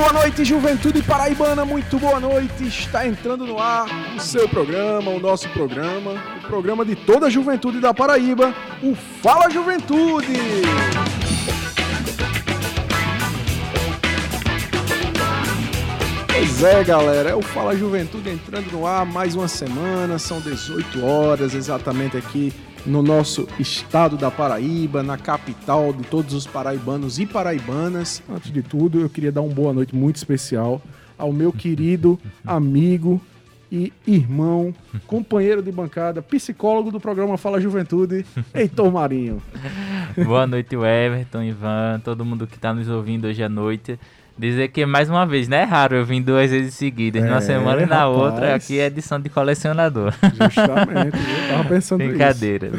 boa noite, juventude paraibana, muito boa noite. Está entrando no ar o seu programa, o nosso programa, o programa de toda a juventude da Paraíba, o Fala Juventude. Pois é, galera, é o Fala Juventude entrando no ar mais uma semana, são 18 horas exatamente aqui no nosso estado da Paraíba, na capital de todos os paraibanos e paraibanas. Antes de tudo, eu queria dar uma boa noite muito especial ao meu querido amigo e irmão, companheiro de bancada, psicólogo do programa Fala Juventude, Heitor Marinho. Boa noite, Everton, Ivan, todo mundo que está nos ouvindo hoje à noite. Dizer que, mais uma vez, não é raro eu vim duas vezes seguidas, é, numa semana e na rapaz. outra. Aqui é edição de colecionador. Justamente, eu tava pensando Brincadeira.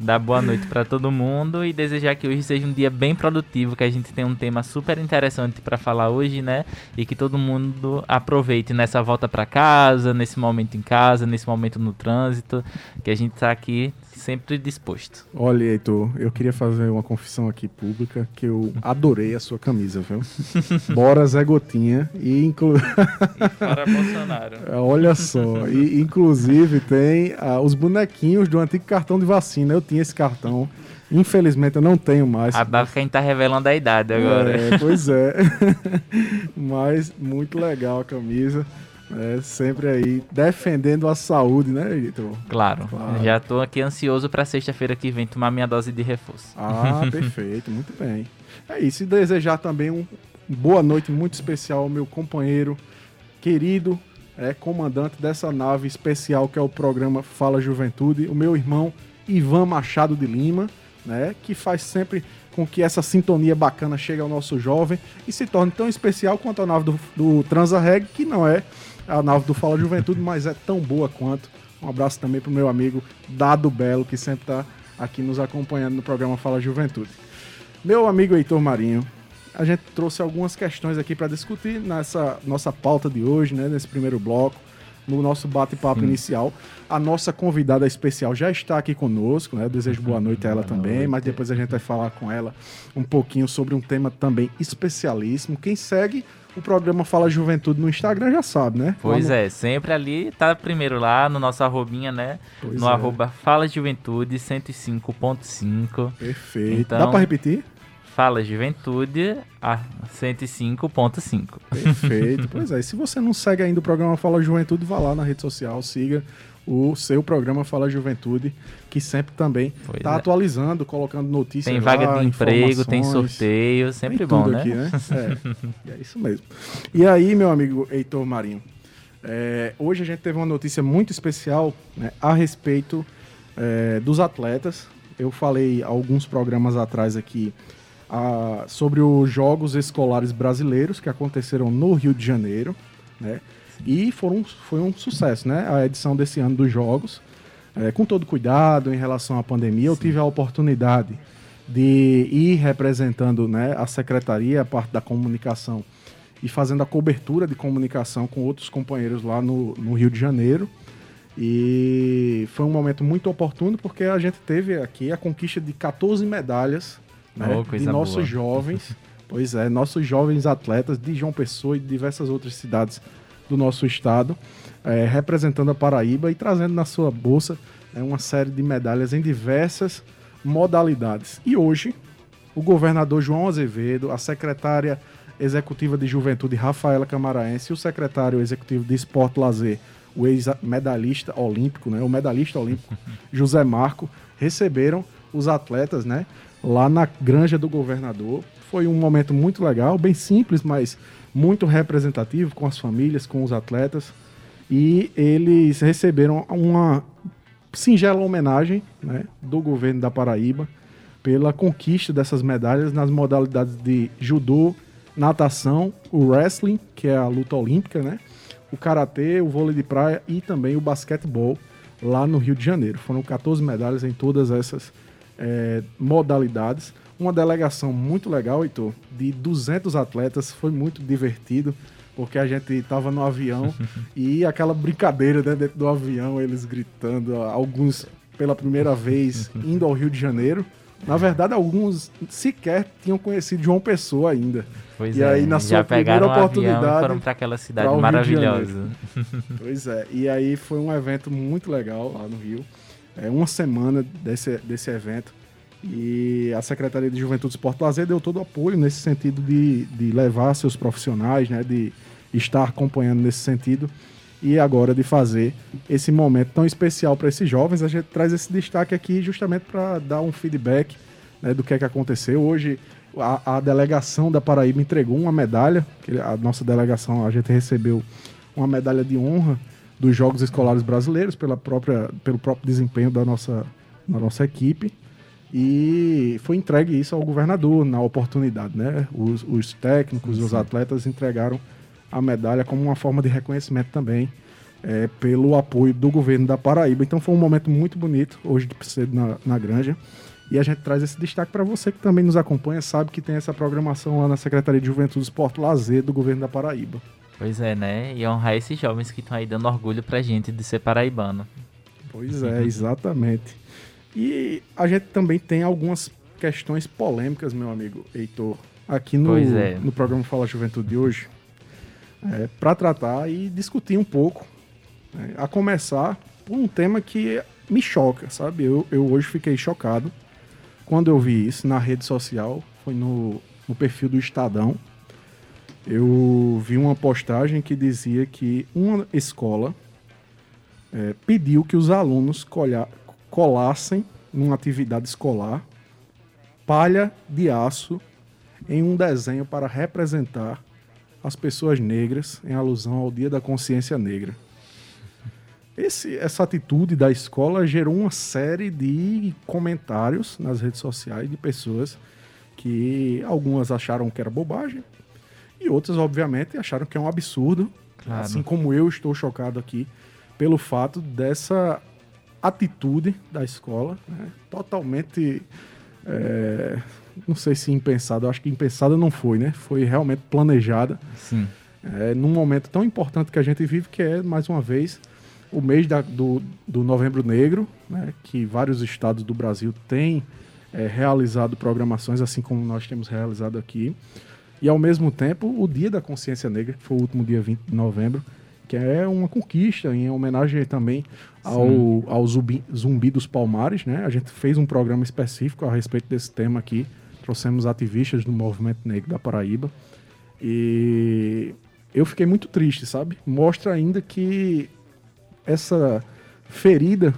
Dar boa noite para todo mundo e desejar que hoje seja um dia bem produtivo, que a gente tem um tema super interessante para falar hoje, né? E que todo mundo aproveite nessa volta para casa, nesse momento em casa, nesse momento no trânsito, que a gente tá aqui sempre disposto. Olha, Heitor, eu queria fazer uma confissão aqui pública que eu adorei a sua camisa, viu? Bora Zé Gotinha e inclu... para Bolsonaro. Olha só, e inclusive tem uh, os bonequinhos do antigo cartão de vacina. Eu tinha esse cartão. Infelizmente eu não tenho mais. A quem tá revelando a idade agora. É, pois é. Mas muito legal a camisa. É, sempre aí defendendo a saúde, né, Vitor? Claro. claro. Já tô aqui ansioso para sexta-feira que vem tomar minha dose de reforço. Ah, perfeito, muito bem. É isso, e desejar também um boa noite muito especial ao meu companheiro querido, é comandante dessa nave especial que é o programa Fala Juventude, o meu irmão Ivan Machado de Lima, né, que faz sempre com que essa sintonia bacana chegue ao nosso jovem e se torne tão especial quanto a nave do, do Transarreg, que não é a nave do Fala Juventude, mas é tão boa quanto. Um abraço também pro meu amigo Dado Belo, que sempre está aqui nos acompanhando no programa Fala Juventude. Meu amigo Heitor Marinho, a gente trouxe algumas questões aqui para discutir nessa nossa pauta de hoje, né, nesse primeiro bloco, no nosso bate-papo inicial. A nossa convidada especial já está aqui conosco, né? Eu desejo boa noite a ela boa também, noite. mas depois a gente vai falar com ela um pouquinho sobre um tema também especialíssimo. Quem segue o programa Fala Juventude no Instagram já sabe, né? Pois no... é, sempre ali, tá primeiro lá no nosso arrobinha, né? Pois no é. arroba Fala Juventude 105.5. Perfeito. Então, Dá para repetir? Fala Juventude a 105.5. Perfeito. pois é, e se você não segue ainda o programa Fala Juventude, vá lá na rede social, siga o seu programa Fala Juventude, que sempre também está é. atualizando, colocando notícias. Tem vaga lá, de emprego, tem sorteio, sempre tem bom, né? Aqui, né? É, é, isso mesmo. E aí, meu amigo Heitor Marinho, é, hoje a gente teve uma notícia muito especial né, a respeito é, dos atletas. Eu falei alguns programas atrás aqui a, sobre os Jogos Escolares Brasileiros que aconteceram no Rio de Janeiro, né? E foram, foi um sucesso, né? A edição desse ano dos Jogos, é, com todo cuidado em relação à pandemia. Sim. Eu tive a oportunidade de ir representando né, a secretaria, a parte da comunicação, e fazendo a cobertura de comunicação com outros companheiros lá no, no Rio de Janeiro. E foi um momento muito oportuno porque a gente teve aqui a conquista de 14 medalhas né, oh, de nossos boa. jovens. Pois é, nossos jovens atletas de João Pessoa e de diversas outras cidades do nosso estado, é, representando a Paraíba e trazendo na sua bolsa é, uma série de medalhas em diversas modalidades. E hoje, o governador João Azevedo, a secretária executiva de Juventude Rafaela Camaraense e o secretário executivo de Esporte Lazer, o ex-medalhista olímpico, né, o medalhista olímpico José Marco, receberam os atletas, né, lá na granja do governador. Foi um momento muito legal, bem simples, mas muito representativo com as famílias, com os atletas. E eles receberam uma singela homenagem né, do governo da Paraíba pela conquista dessas medalhas nas modalidades de judô, natação, o wrestling, que é a luta olímpica, né? O karatê, o vôlei de praia e também o basquetebol lá no Rio de Janeiro. Foram 14 medalhas em todas essas é, modalidades. Uma delegação muito legal, Heitor, de 200 atletas, foi muito divertido, porque a gente estava no avião e aquela brincadeira né, dentro do avião, eles gritando, alguns pela primeira vez indo ao Rio de Janeiro, Na verdade, alguns sequer tinham conhecido João Pessoa ainda. Pois e é, aí, na sua já pegaram primeira um oportunidade, foram para aquela cidade maravilhosa. Pois é, e aí foi um evento muito legal lá no Rio. É uma semana desse, desse evento. E a Secretaria de Juventude, Esporte e Lazer deu todo o apoio nesse sentido de, de levar seus profissionais, né, de estar acompanhando nesse sentido. E agora de fazer esse momento tão especial para esses jovens. A gente traz esse destaque aqui justamente para dar um feedback né, do que é que aconteceu. Hoje a, a, delegação da Paraíba entregou uma medalha. A nossa delegação, a gente recebeu uma medalha de honra dos Jogos Escolares Brasileiros pela própria, pelo próprio desempenho da nossa, da nossa equipe. E foi entregue isso ao governador na oportunidade, né? Os, os técnicos, sim, sim. os atletas entregaram a medalha como uma forma de reconhecimento também é, pelo apoio do governo da Paraíba. Então foi um momento muito bonito hoje de cedo na, na Granja. E a gente traz esse destaque para você que também nos acompanha, sabe que tem essa programação lá na Secretaria de Juventude, Esporte Lazer do governo da Paraíba. Pois é, né? E honrar esses jovens que estão aí dando orgulho pra gente de ser paraibano. Pois é, exatamente. E a gente também tem algumas questões polêmicas, meu amigo Heitor, aqui no, é. no programa Fala Juventude de hoje, é, para tratar e discutir um pouco, né, a começar por um tema que me choca, sabe? Eu, eu hoje fiquei chocado quando eu vi isso na rede social, foi no, no perfil do Estadão. Eu vi uma postagem que dizia que uma escola é, pediu que os alunos colha, colassem numa atividade escolar palha de aço em um desenho para representar as pessoas negras em alusão ao Dia da Consciência Negra. Esse, essa atitude da escola gerou uma série de comentários nas redes sociais de pessoas que algumas acharam que era bobagem e outras, obviamente, acharam que é um absurdo. Claro. Assim como eu estou chocado aqui pelo fato dessa atitude da escola, né? totalmente. É, não sei se impensada, acho que impensada não foi, né? Foi realmente planejada. Sim. É, num momento tão importante que a gente vive, que é, mais uma vez, o mês da, do, do Novembro Negro, né? que vários estados do Brasil têm é, realizado programações, assim como nós temos realizado aqui. E, ao mesmo tempo, o Dia da Consciência Negra, que foi o último dia 20 de novembro, que é uma conquista, em homenagem também ao, ao zumbi, zumbi, dos Palmares, né? A gente fez um programa específico a respeito desse tema aqui. Trouxemos ativistas do movimento negro da Paraíba. E eu fiquei muito triste, sabe? Mostra ainda que essa ferida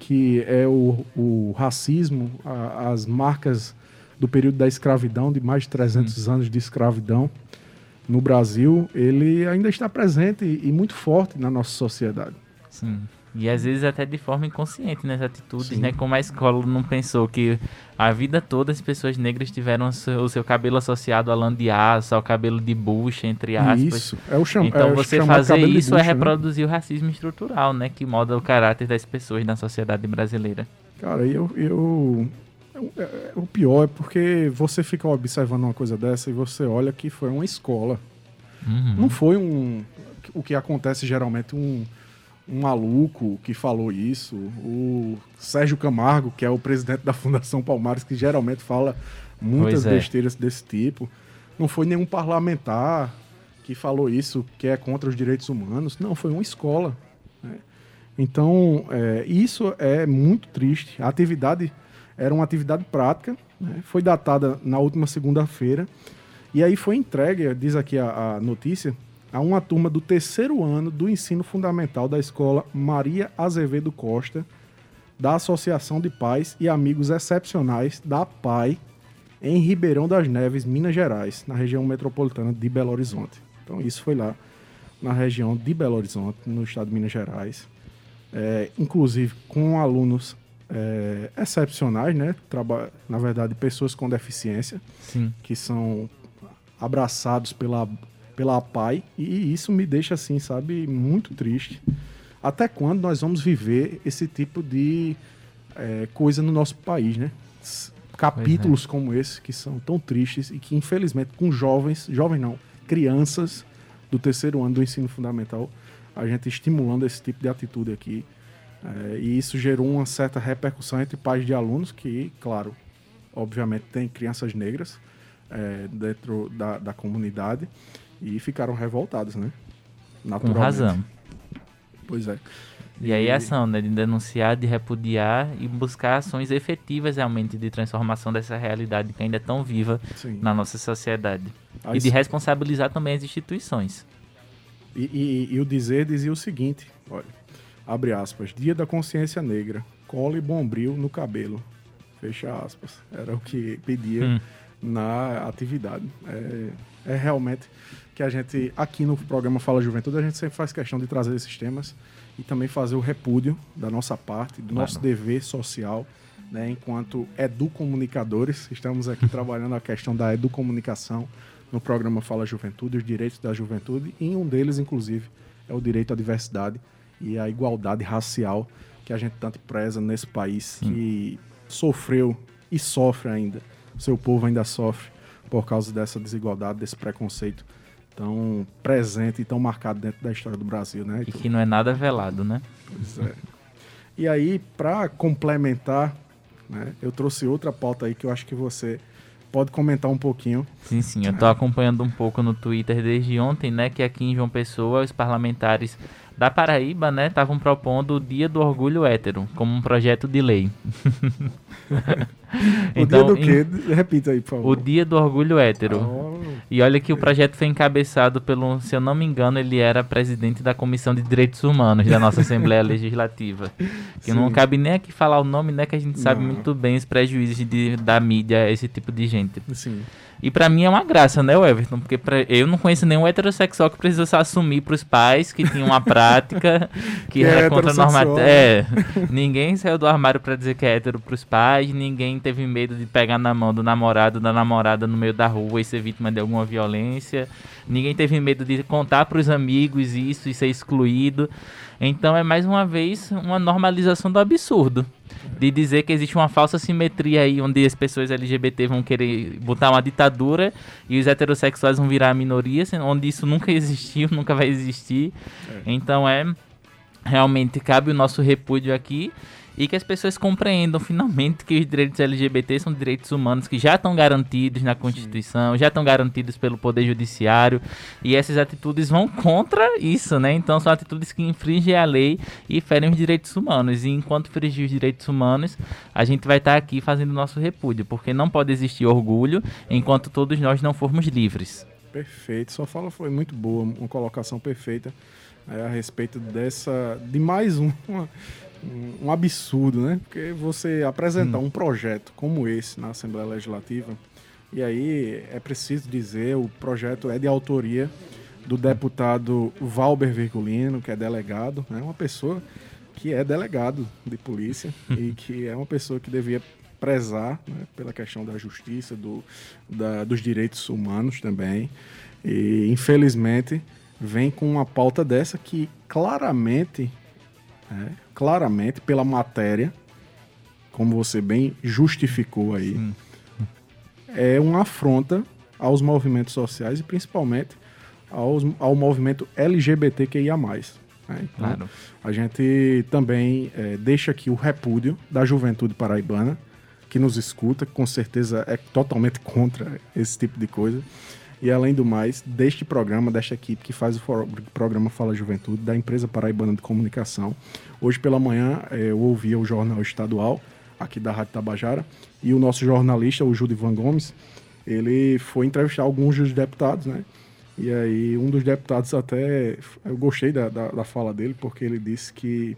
que é o, o racismo, a, as marcas do período da escravidão, de mais de 300 hum. anos de escravidão, no Brasil, ele ainda está presente e, muito forte na nossa sociedade. Sim. E às vezes até de forma inconsciente nas atitudes, Sim. né? Como a escola não pensou que a vida toda as pessoas negras tiveram o seu, o seu cabelo associado a lã de aço, ao cabelo de bucha, entre aspas. Isso, é o cham Então é você fazer isso é bucha, é reproduzir né? o racismo estrutural, né? Que molda o caráter das pessoas na sociedade brasileira. Cara, eu, eu o pior é porque você fica observando uma coisa dessa e você olha que foi uma escola. Uhum. Não foi um. O que acontece geralmente, um, um maluco que falou isso. O Sérgio Camargo, que é o presidente da Fundação Palmares, que geralmente fala muitas é. besteiras desse tipo. Não foi nenhum parlamentar que falou isso, que é contra os direitos humanos. Não, foi uma escola. Né? Então, é, isso é muito triste. A atividade era uma atividade prática, né? foi datada na última segunda-feira, e aí foi entregue, diz aqui a, a notícia, a uma turma do terceiro ano do ensino fundamental da escola Maria Azevedo Costa, da Associação de Pais e Amigos Excepcionais da PAI, em Ribeirão das Neves, Minas Gerais, na região metropolitana de Belo Horizonte. Então, isso foi lá na região de Belo Horizonte, no estado de Minas Gerais. É, inclusive com alunos é, excepcionais, né? Traba na verdade, pessoas com deficiência, Sim. que são abraçados pela, pela PAI, e isso me deixa, assim, sabe, muito triste. Até quando nós vamos viver esse tipo de é, coisa no nosso país, né? Capítulos é. como esse, que são tão tristes e que, infelizmente, com jovens, jovens não, crianças do terceiro ano do ensino fundamental, a gente estimulando esse tipo de atitude aqui É, e isso gerou uma certa repercussão entre pais de alunos que, claro, obviamente tem crianças negras é, dentro da, da comunidade e ficaram revoltados, né? Com razão. Pois é. E aí a ação, né, de denunciar, de repudiar e buscar ações efetivas realmente de transformação dessa realidade que ainda é tão viva Sim. na nossa sociedade. Aí e de responsabilizar também as instituições. E, e, e, o dizer dizia o seguinte, olha, abre aspas, Dia da Consciência Negra, cole bombril no cabelo, fecha aspas. Era o que pedia hum. na atividade. É, é realmente que a gente, aqui no programa Fala Juventude, a gente sempre faz questão de trazer esses temas e também fazer o repúdio da nossa parte, do nosso dever social, né, enquanto educomunicadores. Estamos aqui trabalhando a questão da educomunicação no programa Fala Juventude, os direitos da juventude, e um deles, inclusive, é o direito à diversidade e à igualdade racial que a gente tanto preza nesse país que sofreu e sofre ainda. O seu povo ainda sofre por causa dessa desigualdade, desse preconceito tão presente e tão marcado dentro da história do Brasil, né? E que não é nada velado, né? Pois é. E aí, para complementar, né, eu trouxe outra pauta aí que eu acho que você pode comentar um pouquinho. Sim, sim, eu estou acompanhando um pouco no Twitter desde ontem, né, que aqui em João Pessoa os parlamentares da Paraíba, né, estavam propondo o Dia do Orgulho Hétero como um projeto de lei. então, o dia do quê? Repita aí, por favor. O Dia do Orgulho Hétero. Oh, e olha que o projeto foi encabeçado pelo, se eu não me engano, ele era presidente da Comissão de Direitos Humanos da nossa Assembleia Legislativa. Que Sim. não cabe nem aqui falar o nome, né, que a gente sabe não. muito bem os prejuízos de, da mídia a esse tipo de gente. Sim. E para mim é uma graça, né, Everton? Porque pra, eu não conheço nenhum heterossexual que precisa se assumir pros pais que tinha uma prática que, que era é contra a normativa. É, ninguém saiu do armário para dizer que é hétero pros pais, ninguém teve medo de pegar na mão do namorado, da namorada no meio da rua e ser vítima de alguma violência. Ninguém teve medo de contar pros amigos isso e ser excluído. Então é mais uma vez uma normalização do absurdo de dizer que existe uma falsa simetria aí, onde as pessoas LGBT vão querer botar uma ditadura e os heterossexuais vão virar a minoria, onde isso nunca existiu, nunca vai existir. É. Então é realmente cabe o nosso repúdio aqui e que as pessoas compreendam finalmente que os direitos LGBT são direitos humanos que já estão garantidos na Constituição, Sim. já estão garantidos pelo Poder Judiciário e essas atitudes vão contra isso, né? Então são atitudes que infringem a lei e ferem os direitos humanos. E enquanto infringir os direitos humanos, a gente vai estar aqui fazendo nosso repúdio, porque não pode existir orgulho enquanto todos nós não formos livres. Perfeito, sua fala foi muito boa, uma colocação perfeita é, a respeito dessa de mais uma um, absurdo, né? Porque você apresentar hum. um projeto como esse na Assembleia Legislativa, e aí é preciso dizer, o projeto é de autoria do deputado Valber Virgulino, que é delegado, é né? uma pessoa que é delegado de polícia e que é uma pessoa que devia prezar né, pela questão da justiça, do, da, dos direitos humanos também. E infelizmente vem com uma pauta dessa que claramente é, claramente pela matéria, como você bem justificou aí, Sim. é uma afronta aos movimentos sociais e principalmente aos, ao movimento LGBTQIA+. Né? Então, claro. A gente também é, deixa aqui o repúdio da juventude paraibana, que nos escuta, que com certeza é totalmente contra esse tipo de coisa. E além do mais, deste programa, desta equipe que faz o programa Fala Juventude, da empresa Paraibana de Comunicação. Hoje pela manhã eh, eu ouvia o jornal estadual aqui da Rádio Tabajara e o nosso jornalista, o Judivan Gomes, ele foi entrevistar alguns dos deputados, né? E aí um dos deputados até, eu gostei da, da, da fala dele, porque ele disse que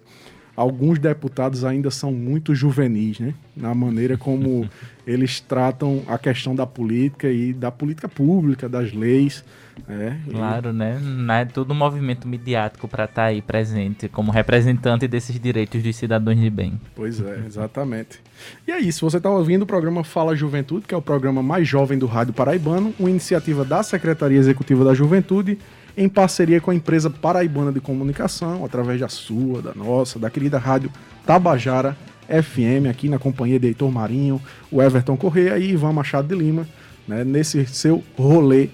alguns deputados ainda são muito juvenis, né? Na maneira como eles tratam a questão da política e da política pública, das leis. É, claro, e... né? Não é todo um movimento midiático para estar tá aí presente como representante desses direitos dos cidadãos de bem. Pois é, exatamente. E é isso, você está ouvindo o programa Fala Juventude, que é o programa mais jovem do Rádio Paraibano, uma iniciativa da Secretaria Executiva da Juventude em parceria com a empresa paraibana de comunicação, através da sua, da nossa, da querida rádio Tabajara FM, aqui na companhia de Heitor Marinho, o Everton Correia e Ivan Machado de Lima, né, nesse seu rolê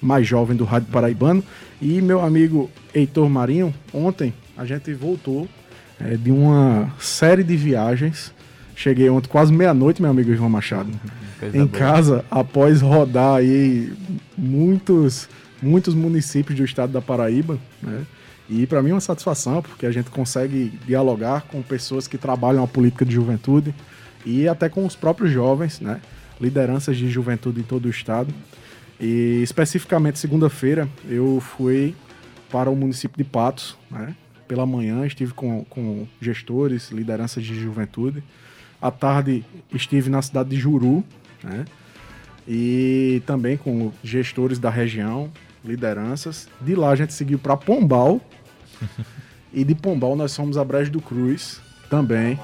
mais jovem do Rádio Paraibano. E meu amigo Heitor Marinho, ontem a gente voltou é, de uma série de viagens. Cheguei ontem quase meia-noite, meu amigo João Machado, Coisa em boa. casa, após rodar aí muitos, muitos municípios do estado da Paraíba, né? E para mim é uma satisfação, porque a gente consegue dialogar com pessoas que trabalham a política de juventude e até com os próprios jovens, né? Lideranças de juventude em todo o estado. E especificamente segunda-feira eu fui para o município de Patos, né? Pela manhã estive com, com gestores, lideranças de juventude. À tarde estive na cidade de Juru, né? E também com gestores da região, lideranças. De lá a gente seguiu para Pombal, e de Pombal nós fomos a Brejo do Cruz, também.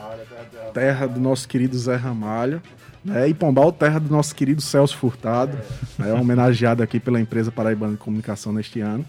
Terra do nosso querido Zé Ramalho. Né? E Pombal, terra do nosso querido Celso Furtado, é. Né? homenageado aqui pela empresa Paraibana de Comunicação neste ano.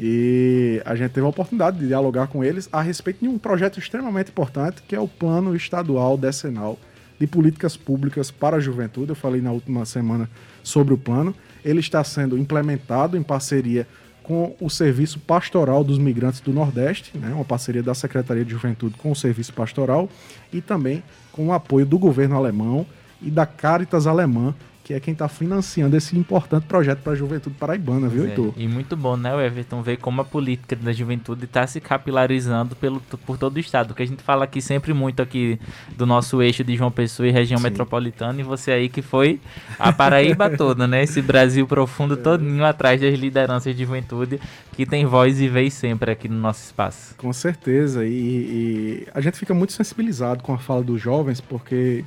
E a gente teve a oportunidade de dialogar com eles a respeito de um projeto extremamente importante, que é o Plano Estadual Decenal de Políticas Públicas para a Juventude. Eu falei na última semana sobre o plano. Ele está sendo implementado em parceria com o Serviço Pastoral dos Migrantes do Nordeste, né, uma parceria da Secretaria de Juventude com o Serviço Pastoral e também com o apoio do governo alemão e da Caritas Alemã, que é quem está financiando esse importante projeto para a juventude paraibana, viu, é, Heitor? E muito bom, né, Everton, ver como a política da juventude está se capilarizando pelo, por todo o estado. Porque a gente fala aqui sempre muito aqui do nosso eixo de João Pessoa e região Sim. metropolitana, e você aí que foi a Paraíba toda, né? Esse Brasil profundo é. todinho atrás das lideranças de juventude que tem voz e vez sempre aqui no nosso espaço. Com certeza, e, e a gente fica muito sensibilizado com a fala dos jovens, porque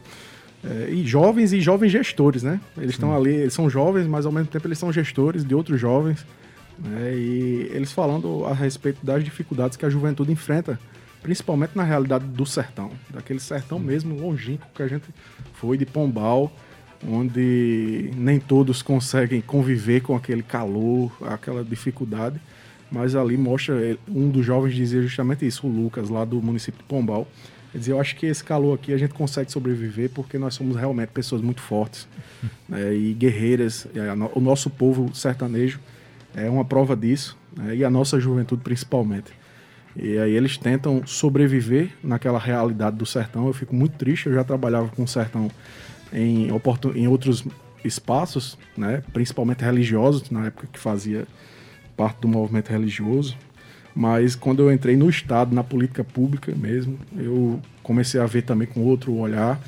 é, e jovens e jovens gestores, né? Eles estão ali, eles são jovens, mas ao mesmo tempo eles são gestores de outros jovens. Né? E eles falando a respeito das dificuldades que a juventude enfrenta, principalmente na realidade do sertão, daquele sertão mesmo longínquo que a gente foi de Pombal, onde nem todos conseguem conviver com aquele calor, aquela dificuldade. Mas ali mostra, um dos jovens dizia justamente isso, o Lucas, lá do município de Pombal Quer dizer, eu acho que esse calor aqui a gente consegue sobreviver porque nós somos realmente pessoas muito fortes né, e guerreiras. O nosso povo sertanejo é uma prova disso, né, e a nossa juventude principalmente. E aí eles tentam sobreviver naquela realidade do sertão. Eu fico muito triste, eu já trabalhava com o sertão em, em outros espaços, né, principalmente religiosos, na época que fazia parte do movimento religioso. Mas quando eu entrei no Estado, na política pública mesmo, eu comecei a ver também com outro olhar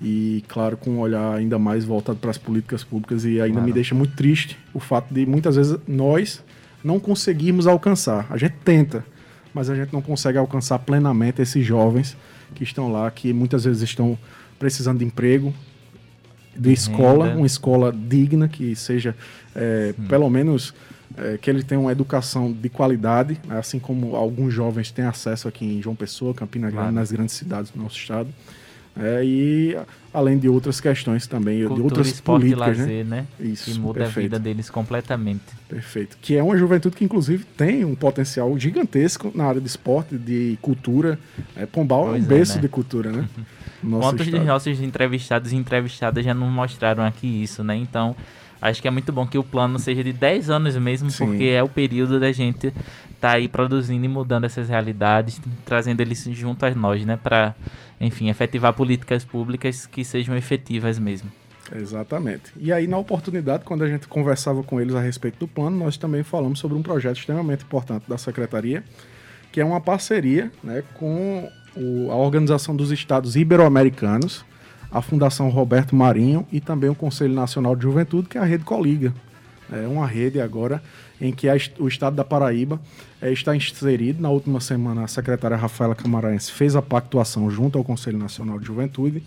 e, claro, com um olhar ainda mais voltado para as políticas públicas e ainda claro. me deixa muito triste o fato de muitas vezes nós não conseguirmos alcançar. A gente tenta, mas a gente não consegue alcançar plenamente esses jovens que estão lá, que muitas vezes estão precisando de emprego, de escola, uma escola digna, que seja é, pelo menos é, que ele tenha uma educação de qualidade, né, assim como alguns jovens têm acesso aqui em João Pessoa, Campina Grande, claro. nas grandes cidades do nosso estado. É, e além de outras questões também, Cultura, de outras esporte políticas, e lazer, né? né? Isso, que muda perfeito. a vida deles completamente. Perfeito. Que é uma juventude que inclusive tem um potencial gigantesco na área de esporte, de cultura. É, Pombal pois é um berço é, né? de cultura, né? Quantos dos nossos entrevistados e entrevistadas já não mostraram aqui isso, né? Então, Acho que é muito bom que o plano seja de 10 anos mesmo, Sim. porque é o período da gente tá aí produzindo e mudando essas realidades, trazendo eles junto a nós, né, para, enfim, efetivar políticas públicas que sejam efetivas mesmo. Exatamente. E aí, na oportunidade, quando a gente conversava com eles a respeito do plano, nós também falamos sobre um projeto extremamente importante da Secretaria, que é uma parceria né, com o, a Organização dos Estados Ibero-Americanos, a Fundação Roberto Marinho e também o Conselho Nacional de Juventude, que é a Rede Coliga. É uma rede agora em que a, o Estado da Paraíba é, está inserido. Na última semana, a secretária Rafaela Camaraense fez a pactuação junto ao Conselho Nacional de Juventude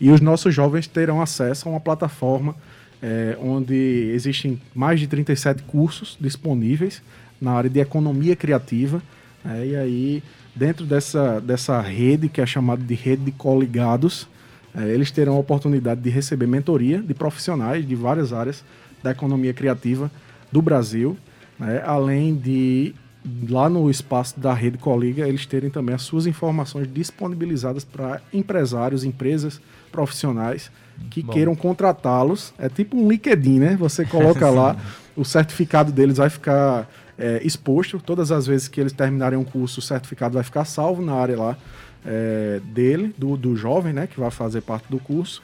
e os nossos jovens terão acesso a uma plataforma é, onde existem mais de 37 cursos disponíveis na área de economia criativa. É, e aí, dentro dessa, dessa rede, que é chamada de rede de coligados, é, eles terão a oportunidade de receber mentoria de profissionais de várias áreas da economia criativa do Brasil, né, além de lá no espaço da rede Coliga eles terem também as suas informações disponibilizadas para empresários, empresas, profissionais que Bom. queiram contratá-los. É tipo um LinkedIn, né? Você coloca lá, o certificado deles vai ficar é, exposto. Todas as vezes que eles terminarem um curso, o certificado vai ficar salvo na área lá é, dele, do, do jovem, né, que vai fazer parte do curso.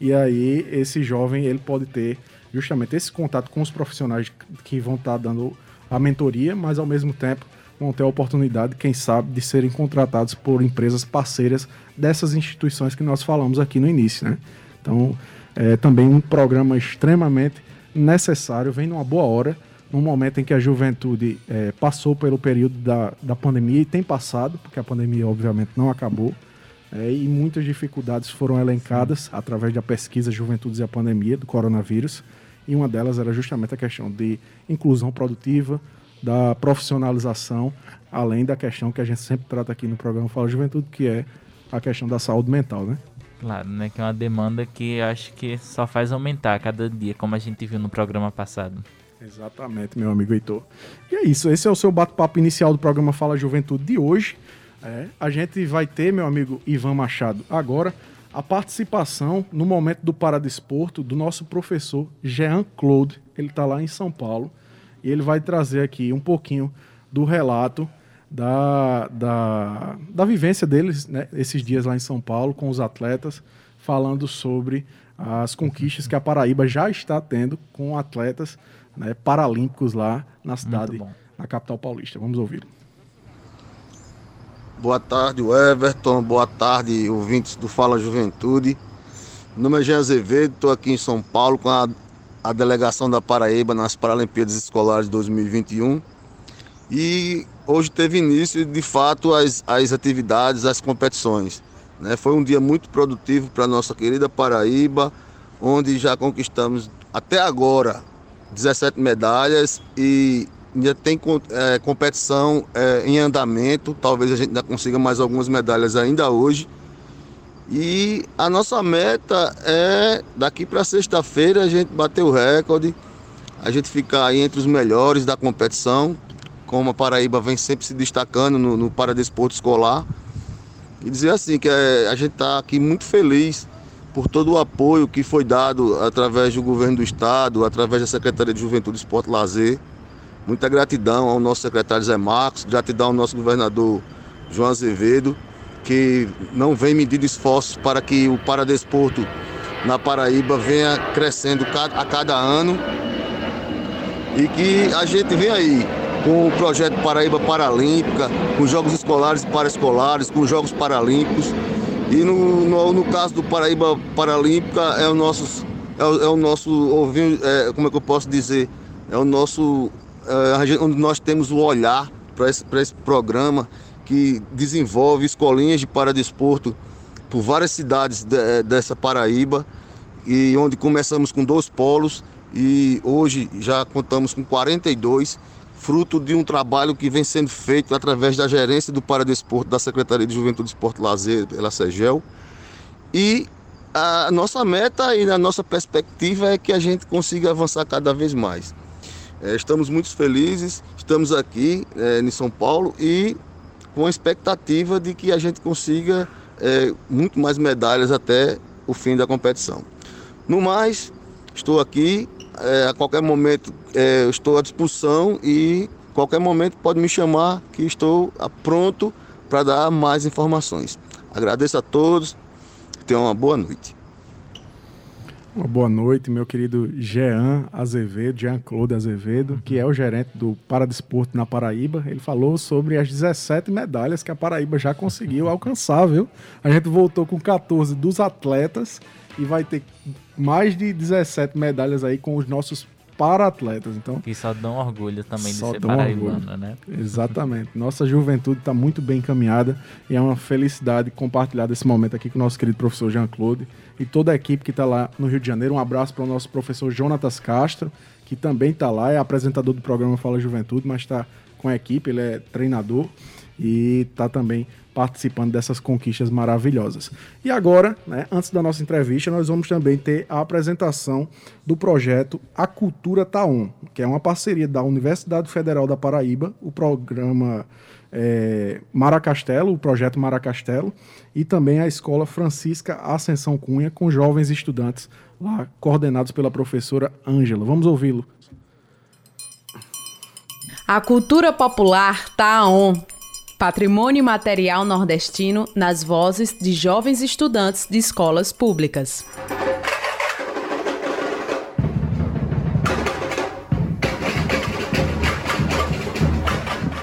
E aí esse jovem ele pode ter justamente esse contato com os profissionais que vão estar tá dando a mentoria, mas ao mesmo tempo vão ter a oportunidade, quem sabe, de serem contratados por empresas parceiras dessas instituições que nós falamos aqui no início, né? Então, é também um programa extremamente necessário, vem numa boa hora, num momento em que a juventude é, passou pelo período da, da pandemia e tem passado, porque a pandemia obviamente não acabou, é, e muitas dificuldades foram elencadas Sim. através da pesquisa Juventudes e a Pandemia do coronavírus, e uma delas era justamente a questão de inclusão produtiva, da profissionalização, além da questão que a gente sempre trata aqui no programa Fala Juventude, que é a questão da saúde mental, né? Claro, né? Que é uma demanda que acho que só faz aumentar a cada dia, como a gente viu no programa passado. Exatamente, meu amigo Heitor. E é isso, esse é o seu bate-papo inicial do programa Fala Juventude de hoje. É, a gente vai ter, meu amigo Ivan Machado, agora a participação no momento do Paradesporto do nosso professor Jean Claude. Ele está lá em São Paulo e ele vai trazer aqui um pouquinho do relato da, da, da vivência deles né, esses dias lá em São Paulo com os atletas, falando sobre as conquistas que a Paraíba já está tendo com atletas né, paralímpicos lá na cidade, na capital paulista. Vamos ouvir. Boa tarde, Everton. Boa tarde, ouvintes do Fala Juventude. Meu nome é Jean Azevedo, estou aqui em São Paulo com a, a delegação da Paraíba nas Paralimpíadas Escolares 2021. E hoje teve início, de fato, as, as atividades, as competições. Né? Foi um dia muito produtivo para a nossa querida Paraíba, onde já conquistamos até agora 17 medalhas e ainda tem é, competição é, em andamento. Talvez a gente ainda consiga mais algumas medalhas ainda hoje. E a nossa meta é daqui para sexta-feira a gente bater o recorde, a gente ficar aí entre os melhores da competição, como a Paraíba vem sempre se destacando no, no Paradesporto Escolar. E dizer assim que é, a gente está aqui muito feliz por todo o apoio que foi dado através do governo do estado, através da Secretaria de Juventude, Esporte e Lazer. Muita gratidão ao nosso secretário Zé Marcos, gratidão ao nosso governador João Azevedo, que não vem medindo esforços para que o paradesporto na Paraíba venha crescendo a cada ano e que a gente vem aí com o projeto Paraíba Paralímpica, com jogos escolares e paraescolares, com jogos paralímpicos e no, no, no, caso do Paraíba Paralímpica é o nosso, é o, é o nosso é, como é que eu posso dizer? É o nosso, é, onde nós temos o olhar para esse, esse programa que desenvolve escolinhas de paradesporto por várias cidades de, é, dessa Paraíba e onde começamos com dois polos e hoje já contamos com 42 fruto de um trabalho que vem sendo feito através da gerência do Paradesporto da Secretaria de Juventude, Esporte e Lazer, pela SEGEL. E a nossa meta e a nossa perspectiva é que a gente consiga avançar cada vez mais. É, estamos muito felizes, estamos aqui é, em São Paulo e com a expectativa de que a gente consiga é, muito mais medalhas até o fim da competição. No mais, estou aqui é, a qualquer momento é, estou à disposição e qualquer momento pode me chamar que estou pronto para dar mais informações. Agradeço a todos, tenham uma boa noite. Uma boa noite, meu querido Jean Azevedo, Jean-Claude Azevedo, que é o gerente do Paradesporto na Paraíba. Ele falou sobre as 17 medalhas que a Paraíba já conseguiu alcançar, viu? A gente voltou com 14 dos atletas e vai ter mais de 17 medalhas aí com os nossos para-atletas. Então, que só dão orgulho também de ser paraibano, né? Exatamente. Nossa juventude está muito bem encaminhada e é uma felicidade compartilhar esse momento aqui com o nosso querido professor Jean-Claude e toda a equipe que está lá no Rio de Janeiro. Um abraço para o nosso professor Jonatas Castro, que também está lá, é apresentador do programa Fala Juventude, mas está com a equipe, ele é treinador e está também participando dessas conquistas maravilhosas. E agora, né, antes da nossa entrevista, nós vamos também ter a apresentação do projeto A Cultura Taon, que é uma parceria da Universidade Federal da Paraíba, o programa é, Maracastelo, o projeto Maracastelo, e também a Escola Francisca Ascensão Cunha, com jovens estudantes lá coordenados pela professora Ângela. Vamos ouvi-lo. A cultura popular tá on. Patrimônio material nordestino nas vozes de jovens estudantes de escolas públicas.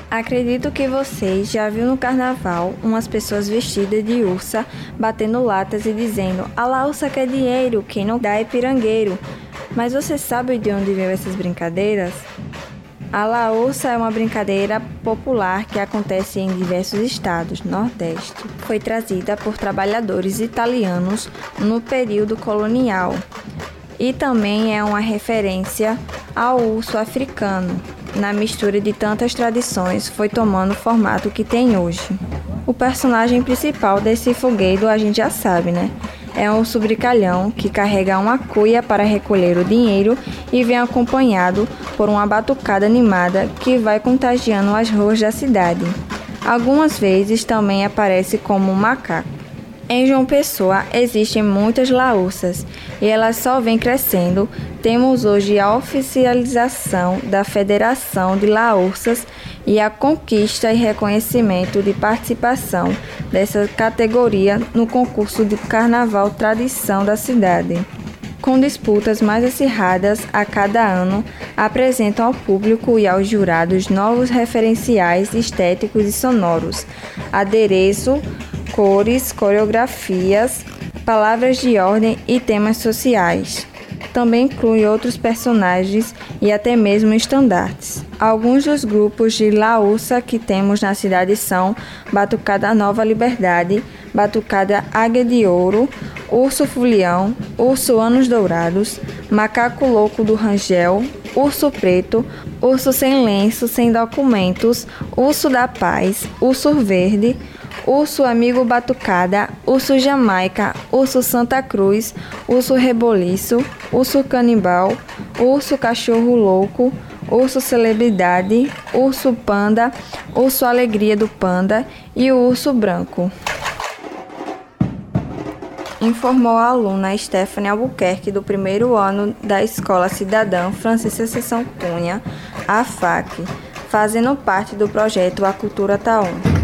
Acredito que vocês já viu no carnaval umas pessoas vestidas de ursa batendo latas e dizendo: "A la ursa quer dinheiro, quem não dá é pirangueiro". Mas você sabe de onde veio essas brincadeiras? A laúça é uma brincadeira popular que acontece em diversos estados Nordeste. Foi trazida por trabalhadores italianos no período colonial e também é uma referência ao urso africano. Na mistura de tantas tradições, foi tomando o formato que tem hoje. O personagem principal desse fogueiro a gente já sabe, né? É um brincalhão que carrega uma cuia para recolher o dinheiro e vem acompanhado por uma batucada animada que vai contagiando as ruas da cidade. Algumas vezes também aparece como um macaco. Em João Pessoa existem muitas laúças e elas só vêm crescendo. Temos hoje a oficialização da Federação de Laúças e a conquista e reconhecimento de participação dessa categoria no concurso de Carnaval Tradição da cidade. Com disputas mais acirradas a cada ano, apresentam ao público e aos jurados novos referenciais estéticos e sonoros, adereço, cores, coreografias, palavras de ordem e temas sociais também inclui outros personagens e até mesmo estandartes. Alguns dos grupos de laúça que temos na cidade são Batucada Nova Liberdade, Batucada Águia de Ouro, Urso Fulião, Urso Anos Dourados, Macaco Louco do Rangel, Urso Preto, Urso Sem Lenço, Sem Documentos, Urso da Paz, Urso Verde, urso amigo batucada, urso jamaica, urso Santa Cruz, urso reboliço, urso canibal, urso cachorro louco, urso celebridade, urso panda, urso alegria do panda e o urso branco. Informou a aluna Stephanie Albuquerque do primeiro ano da Escola Cidadã Francisca Sessão Cunha, a FAC, fazendo parte do projeto A Cultura Taon.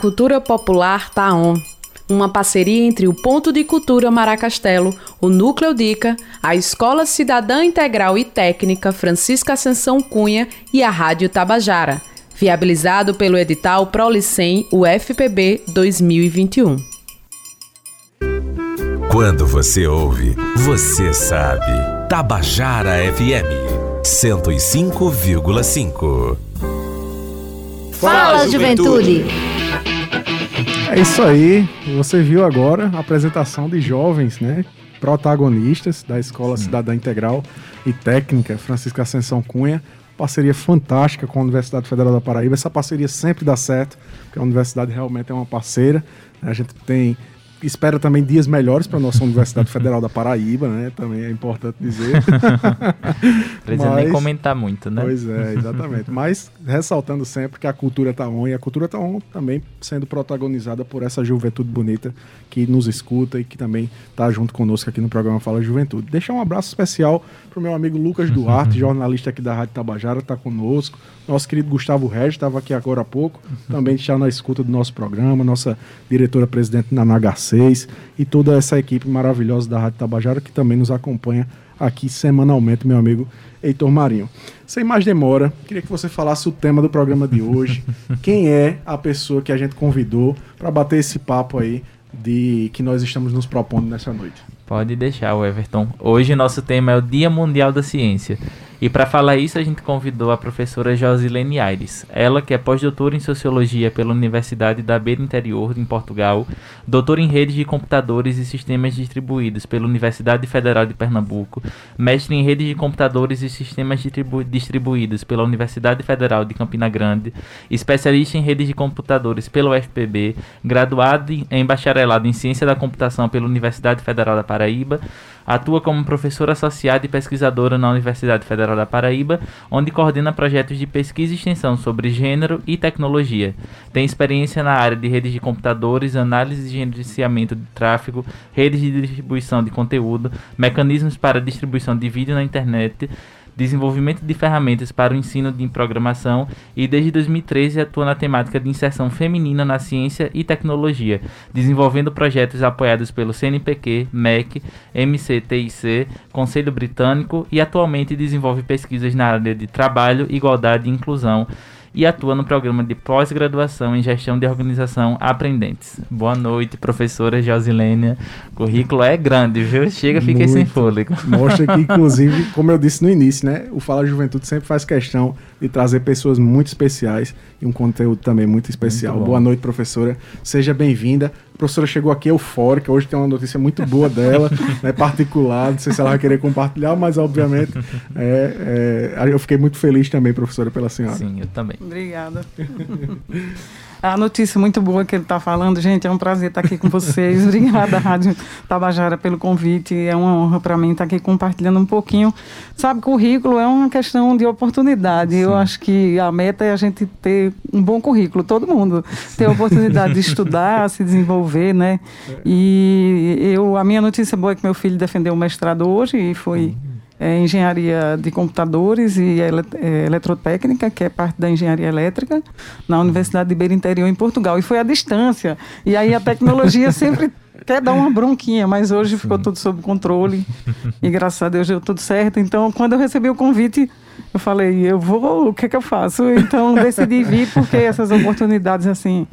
Cultura popular tá on. Uma parceria entre o Ponto de Cultura Maracastelo, o Núcleo Dica, a Escola Cidadã Integral e Técnica Francisca Ascensão Cunha e a Rádio Tabajara, viabilizado pelo edital Prolicem UFPB 2021. Quando você ouve, você sabe. Tabajara FM 105,5. Fala, juventude. É isso aí. Você viu agora a apresentação de jovens, né? Protagonistas da Escola Cidadã Integral e Técnica Francisca Ascensão Cunha. Parceria fantástica com a Universidade Federal da Paraíba. Essa parceria sempre dá certo, porque a universidade realmente é uma parceira. A gente tem espera também dias melhores para a nossa Universidade Federal da Paraíba, né? Também é importante dizer. Precisa Mas, nem comentar muito, né? Pois é, exatamente. Mas ressaltando sempre que a cultura tá on e a cultura tá on também sendo protagonizada por essa juventude bonita que nos escuta e que também tá junto conosco aqui no programa Fala Juventude. Deixar um abraço especial pro meu amigo Lucas Duarte, jornalista aqui da Rádio Tabajara, tá conosco. Nosso querido Gustavo Regis estava aqui agora há pouco, também está na escuta do nosso programa, nossa diretora-presidente na NH6 e toda essa equipe maravilhosa da Rádio Tabajara que também nos acompanha aqui semanalmente, meu amigo Heitor Marinho. Sem mais demora, queria que você falasse o tema do programa de hoje. Quem é a pessoa que a gente convidou para bater esse papo aí de que nós estamos nos propondo nessa noite? Pode deixar, Everton. Hoje nosso tema é o Dia Mundial da Ciência. E para falar isso, a gente convidou a professora Josilene Aires. Ela, que é pós-doutora em Sociologia pela Universidade da Beira Interior, em Portugal, doutora em Redes de Computadores e Sistemas Distribuídos pela Universidade Federal de Pernambuco, mestre em Redes de Computadores e Sistemas distribu Distribuídos pela Universidade Federal de Campina Grande, especialista em Redes de Computadores pela UFPB, graduado em Bacharelado em Ciência da Computação pela Universidade Federal da Paraíba, Atua como professora associada e pesquisadora na Universidade Federal da Paraíba, onde coordena projetos de pesquisa e extensão sobre gênero e tecnologia. Tem experiência na área de redes de computadores, análise e gerenciamento de tráfego, redes de distribuição de conteúdo, mecanismos para distribuição de vídeo na internet, desenvolvimento de ferramentas para o ensino de programação e desde 2013 atua na temática de inserção feminina na ciência e tecnologia, desenvolvendo projetos apoiados pelo CNPq, MEC, MCTIC, Conselho Britânico e atualmente desenvolve pesquisas na área de trabalho, igualdade e inclusão e atua no programa de pós-graduação em gestão de organização Aprendentes. Boa noite, professora Josilênia. O currículo é grande, viu? Chega, fiquei Muito. sem fôlego. Mostra que, inclusive, como eu disse no início, né? O Fala Juventude sempre faz questão de trazer pessoas muito especiais e um conteúdo também muito especial. Muito Boa noite, professora. Seja bem-vinda. A professora chegou aqui eufórica. Hoje tem uma notícia muito boa dela, né, particular. Não sei se ela vai querer compartilhar, mas obviamente é, é, eu fiquei muito feliz também, professora, pela senhora. Sim, eu também. Obrigada. A notícia muito boa que ele está falando, gente, é um prazer estar aqui com vocês. Obrigada, Rádio Tabajara, pelo convite. É uma honra para mim estar aqui compartilhando um pouquinho. Sabe, currículo é uma questão de oportunidade. Sim. Eu acho que a meta é a gente ter um bom currículo, todo mundo ter a oportunidade de estudar, se desenvolver, né? E eu, a minha notícia boa é que meu filho defendeu o mestrado hoje e foi. Uhum é, engenharia de computadores e é, eletrotécnica, que é parte da engenharia elétrica, na Universidade de Beira Interior, em Portugal. E foi à distância. E aí a tecnologia sempre quer dar uma bronquinha, mas hoje Sim. ficou tudo sob controle. E graças a Deus deu tudo certo. Então, quando eu recebi o convite, eu falei, eu vou, o que é que eu faço? Então, decidi vir porque essas oportunidades, assim,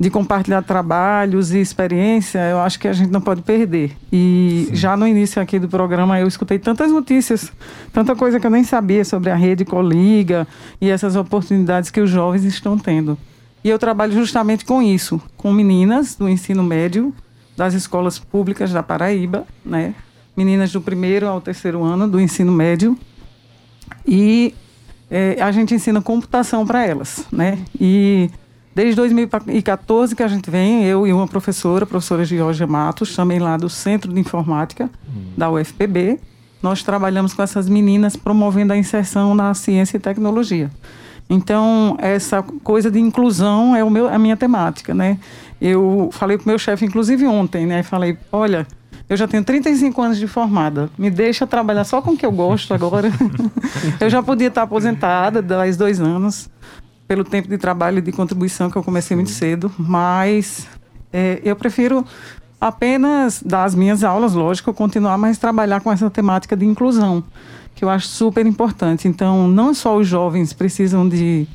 de compartilhar trabalhos e experiência, eu acho que a gente não pode perder. E Sim. já no início aqui do programa eu escutei tantas notícias, tanta coisa que eu nem sabia sobre a rede Coliga e essas oportunidades que os jovens estão tendo. E eu trabalho justamente com isso, com meninas do ensino médio das escolas públicas da Paraíba, né? Meninas do primeiro ao terceiro ano do ensino médio. E é, a gente ensina computação para elas, né? E Desde 2014 que a gente vem, eu e uma professora, a professora Georgia Matos, também lá do Centro de Informática uhum. da UFPB, nós trabalhamos com essas meninas promovendo a inserção na ciência e tecnologia. Então, essa coisa de inclusão é o meu, a minha temática, né? Eu falei para o meu chefe, inclusive ontem, né? Falei, olha, eu já tenho 35 anos de formada, me deixa trabalhar só com o que eu gosto agora. eu já podia estar aposentada, mais dois anos, pelo tempo de trabalho e de contribuição que eu comecei muito cedo, mas é, eu prefiro apenas dar as minhas aulas, lógico, continuar, mas trabalhar com essa temática de inclusão, que eu acho super importante. Então, não só os jovens precisam de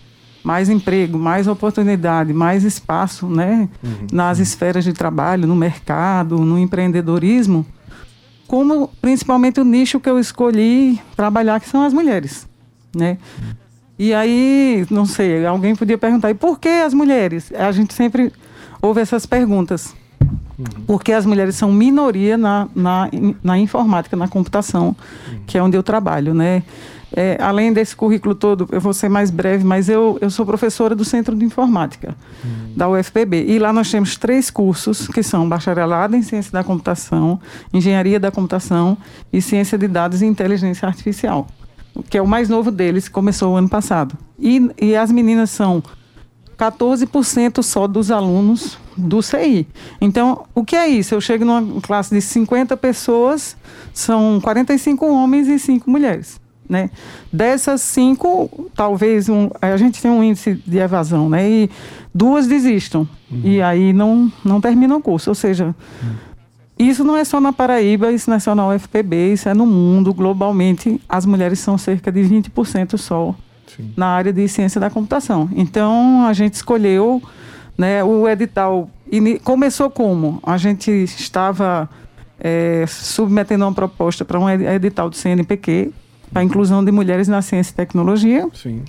mais emprego, mais oportunidade, mais espaço, né, uhum. nas esferas de trabalho, no mercado, no empreendedorismo, como principalmente o nicho que eu escolhi trabalhar, que são as mulheres, né? Uhum. E aí, não sei, alguém podia perguntar, e por que as mulheres? A gente sempre ouve essas perguntas. Uhum. Porque as mulheres são minoria na, na, na informática, na computação, uhum. que é onde eu trabalho, né? É, além desse currículo todo, eu vou ser mais breve, mas eu, eu sou professora do Centro de Informática uhum. da UFPB. E lá nós temos três cursos, que são bacharelado em Ciência da Computação, Engenharia da Computação e Ciência de Dados e Inteligência Artificial, que é o mais novo deles, começou o ano passado. E, e as meninas são 14% só dos alunos do CI. Então, o que é isso? Eu chego numa classe de 50 pessoas, são 45 homens e 5 mulheres. Né? Dessas cinco, talvez um, a gente tem um índice de evasão, né? E duas desistam. Uhum. E aí não, não terminam o curso. Ou seja, uhum. Isso não é só na Paraíba, isso não é só na UFPB, isso é no mundo, globalmente. As mulheres são cerca de 20% só Sim. na área de ciência da computação. Então, a gente escolheu né, o edital. Começou como? A gente estava é, submetendo uma proposta para um edital do CNPq, para a inclusão de mulheres na ciência e tecnologia. Sim.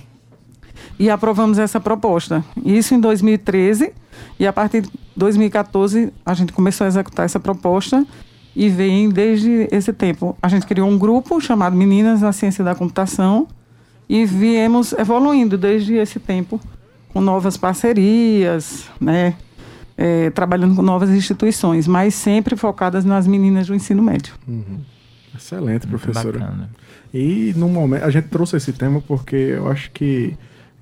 E aprovamos essa proposta. Isso em 2013. E a partir 2014, a gente começou a executar essa proposta e vem desde esse tempo. A gente criou um grupo chamado Meninas na Ciência da Computação, e viemos evoluindo desde esse tempo com novas parcerias, né? É, trabalhando com novas instituições, mas sempre focadas nas meninas do ensino médio. Uhum. Excelente, professora. E no momento a gente trouxe esse tema porque eu acho que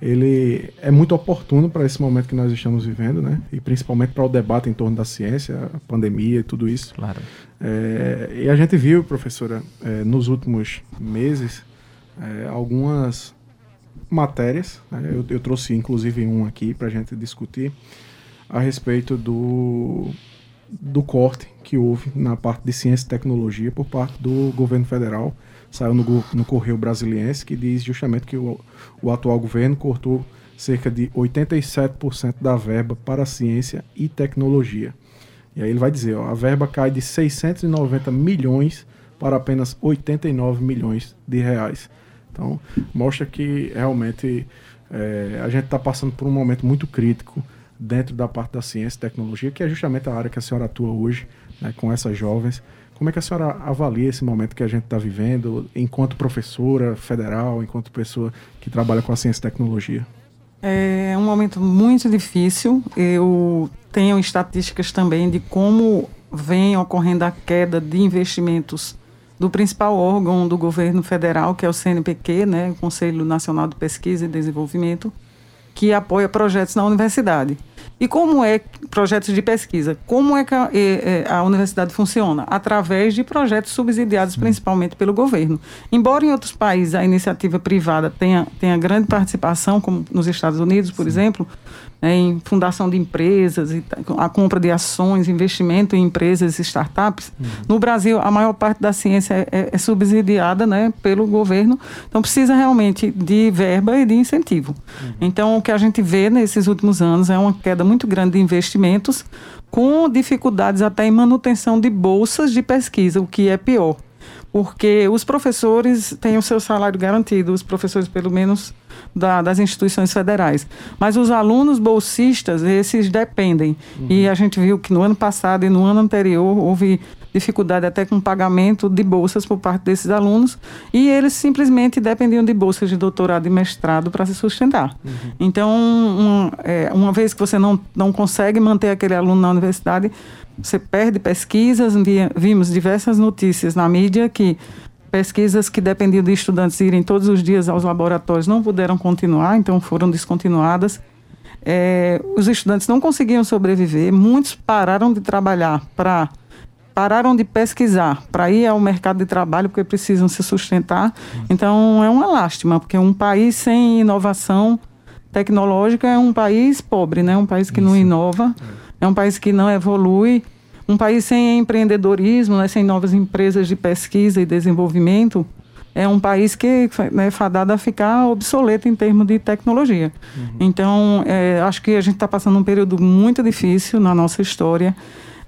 ele é muito oportuno para esse momento que nós estamos vivendo, né? E principalmente para o debate em torno da ciência, a pandemia e tudo isso. Claro. É, e a gente viu, professora, é, nos últimos meses é, algumas matérias. Né? Eu, eu, trouxe inclusive um aqui para a gente discutir a respeito do, do corte que houve na parte de ciência e tecnologia por parte do governo federal. Saiu no, no Correio Brasiliense que diz justamente que o, o atual governo cortou cerca de 87% da verba para ciência e tecnologia. E aí ele vai dizer, ó, a verba cai de 690 milhões para apenas 89 milhões de reais. Então, mostra que realmente é, a gente está passando por um momento muito crítico dentro da parte da ciência e tecnologia, que é justamente a área que a senhora atua hoje, né, com essas jovens. Como é que a senhora avalia esse momento que a gente está vivendo, enquanto professora federal, enquanto pessoa que trabalha com a ciência e tecnologia? É um momento muito difícil. Eu tenho estatísticas também de como vem ocorrendo a queda de investimentos do principal órgão do governo federal, que é o CNPq, né, Conselho Nacional de Pesquisa e Desenvolvimento, que apoia projetos na universidade. E como é projetos de pesquisa? Como é que a, a, universidade funciona? Através de projetos subsidiados principalmente pelo governo. Embora em outros países a iniciativa privada tenha, tenha grande participação, como nos Estados Unidos, por Sim. exemplo, né, em fundação de empresas, a compra de ações, investimento em empresas e startups. Uhum. No Brasil, a maior parte da ciência é, é, subsidiada né, pelo governo, então precisa realmente de verba e de incentivo. Uhum. Então, que a gente vê nesses últimos anos é uma queda muito grande de investimentos, com dificuldades até em manutenção de bolsas de pesquisa, o que é pior porque os professores têm o seu salário garantido, os professores, pelo menos, da, das instituições federais. Mas os alunos bolsistas, esses dependem. Uhum. E a gente viu que no ano passado e no ano anterior houve dificuldade até com pagamento de bolsas por parte desses alunos e eles simplesmente dependiam de bolsas de doutorado e mestrado para se sustentar. Uhum. Então, um, é, uma vez que você não, não consegue manter aquele aluno na universidade, você perde pesquisas. Vimos diversas notícias na mídia que pesquisas que dependiam de estudantes irem todos os dias aos laboratórios não puderam continuar, então foram descontinuadas. É, os estudantes não conseguiam sobreviver, muitos pararam de trabalhar para pararam de pesquisar para ir ao mercado de trabalho porque precisam se sustentar. Então é uma lástima, porque um país sem inovação tecnológica é um país pobre, né? Um país que Isso. não inova, é um país que não evolui, um país sem empreendedorismo, né? sem novas empresas de pesquisa e desenvolvimento. É um país que né, é fadado a ficar obsoleto em termos de tecnologia. Uhum. Então, é, acho que a gente está passando um período muito difícil na nossa história.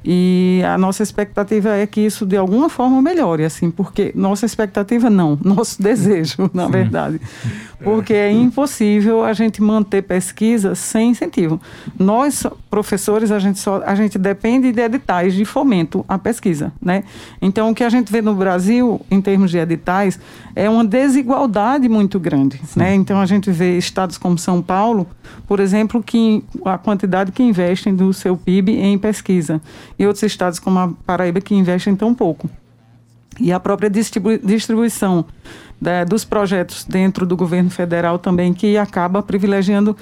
E a nossa expectativa é que isso de alguma forma melhore, assim, porque nossa expectativa não, nosso desejo, na verdade. Porque é impossível a gente manter pesquisa sem incentivo. Nós, professores, a gente, só, a gente depende de editais de fomento à pesquisa, né? Então, o que a gente vê no Brasil, em termos de editais, é uma desigualdade muito grande, né? Então, a gente vê estados como São Paulo, por exemplo, que a quantidade que investem do seu PIB em pesquisa, e outros estados como a Paraíba que investem tão pouco. E a própria distribu distribuição dos projetos dentro do governo federal também, que acaba privilegiando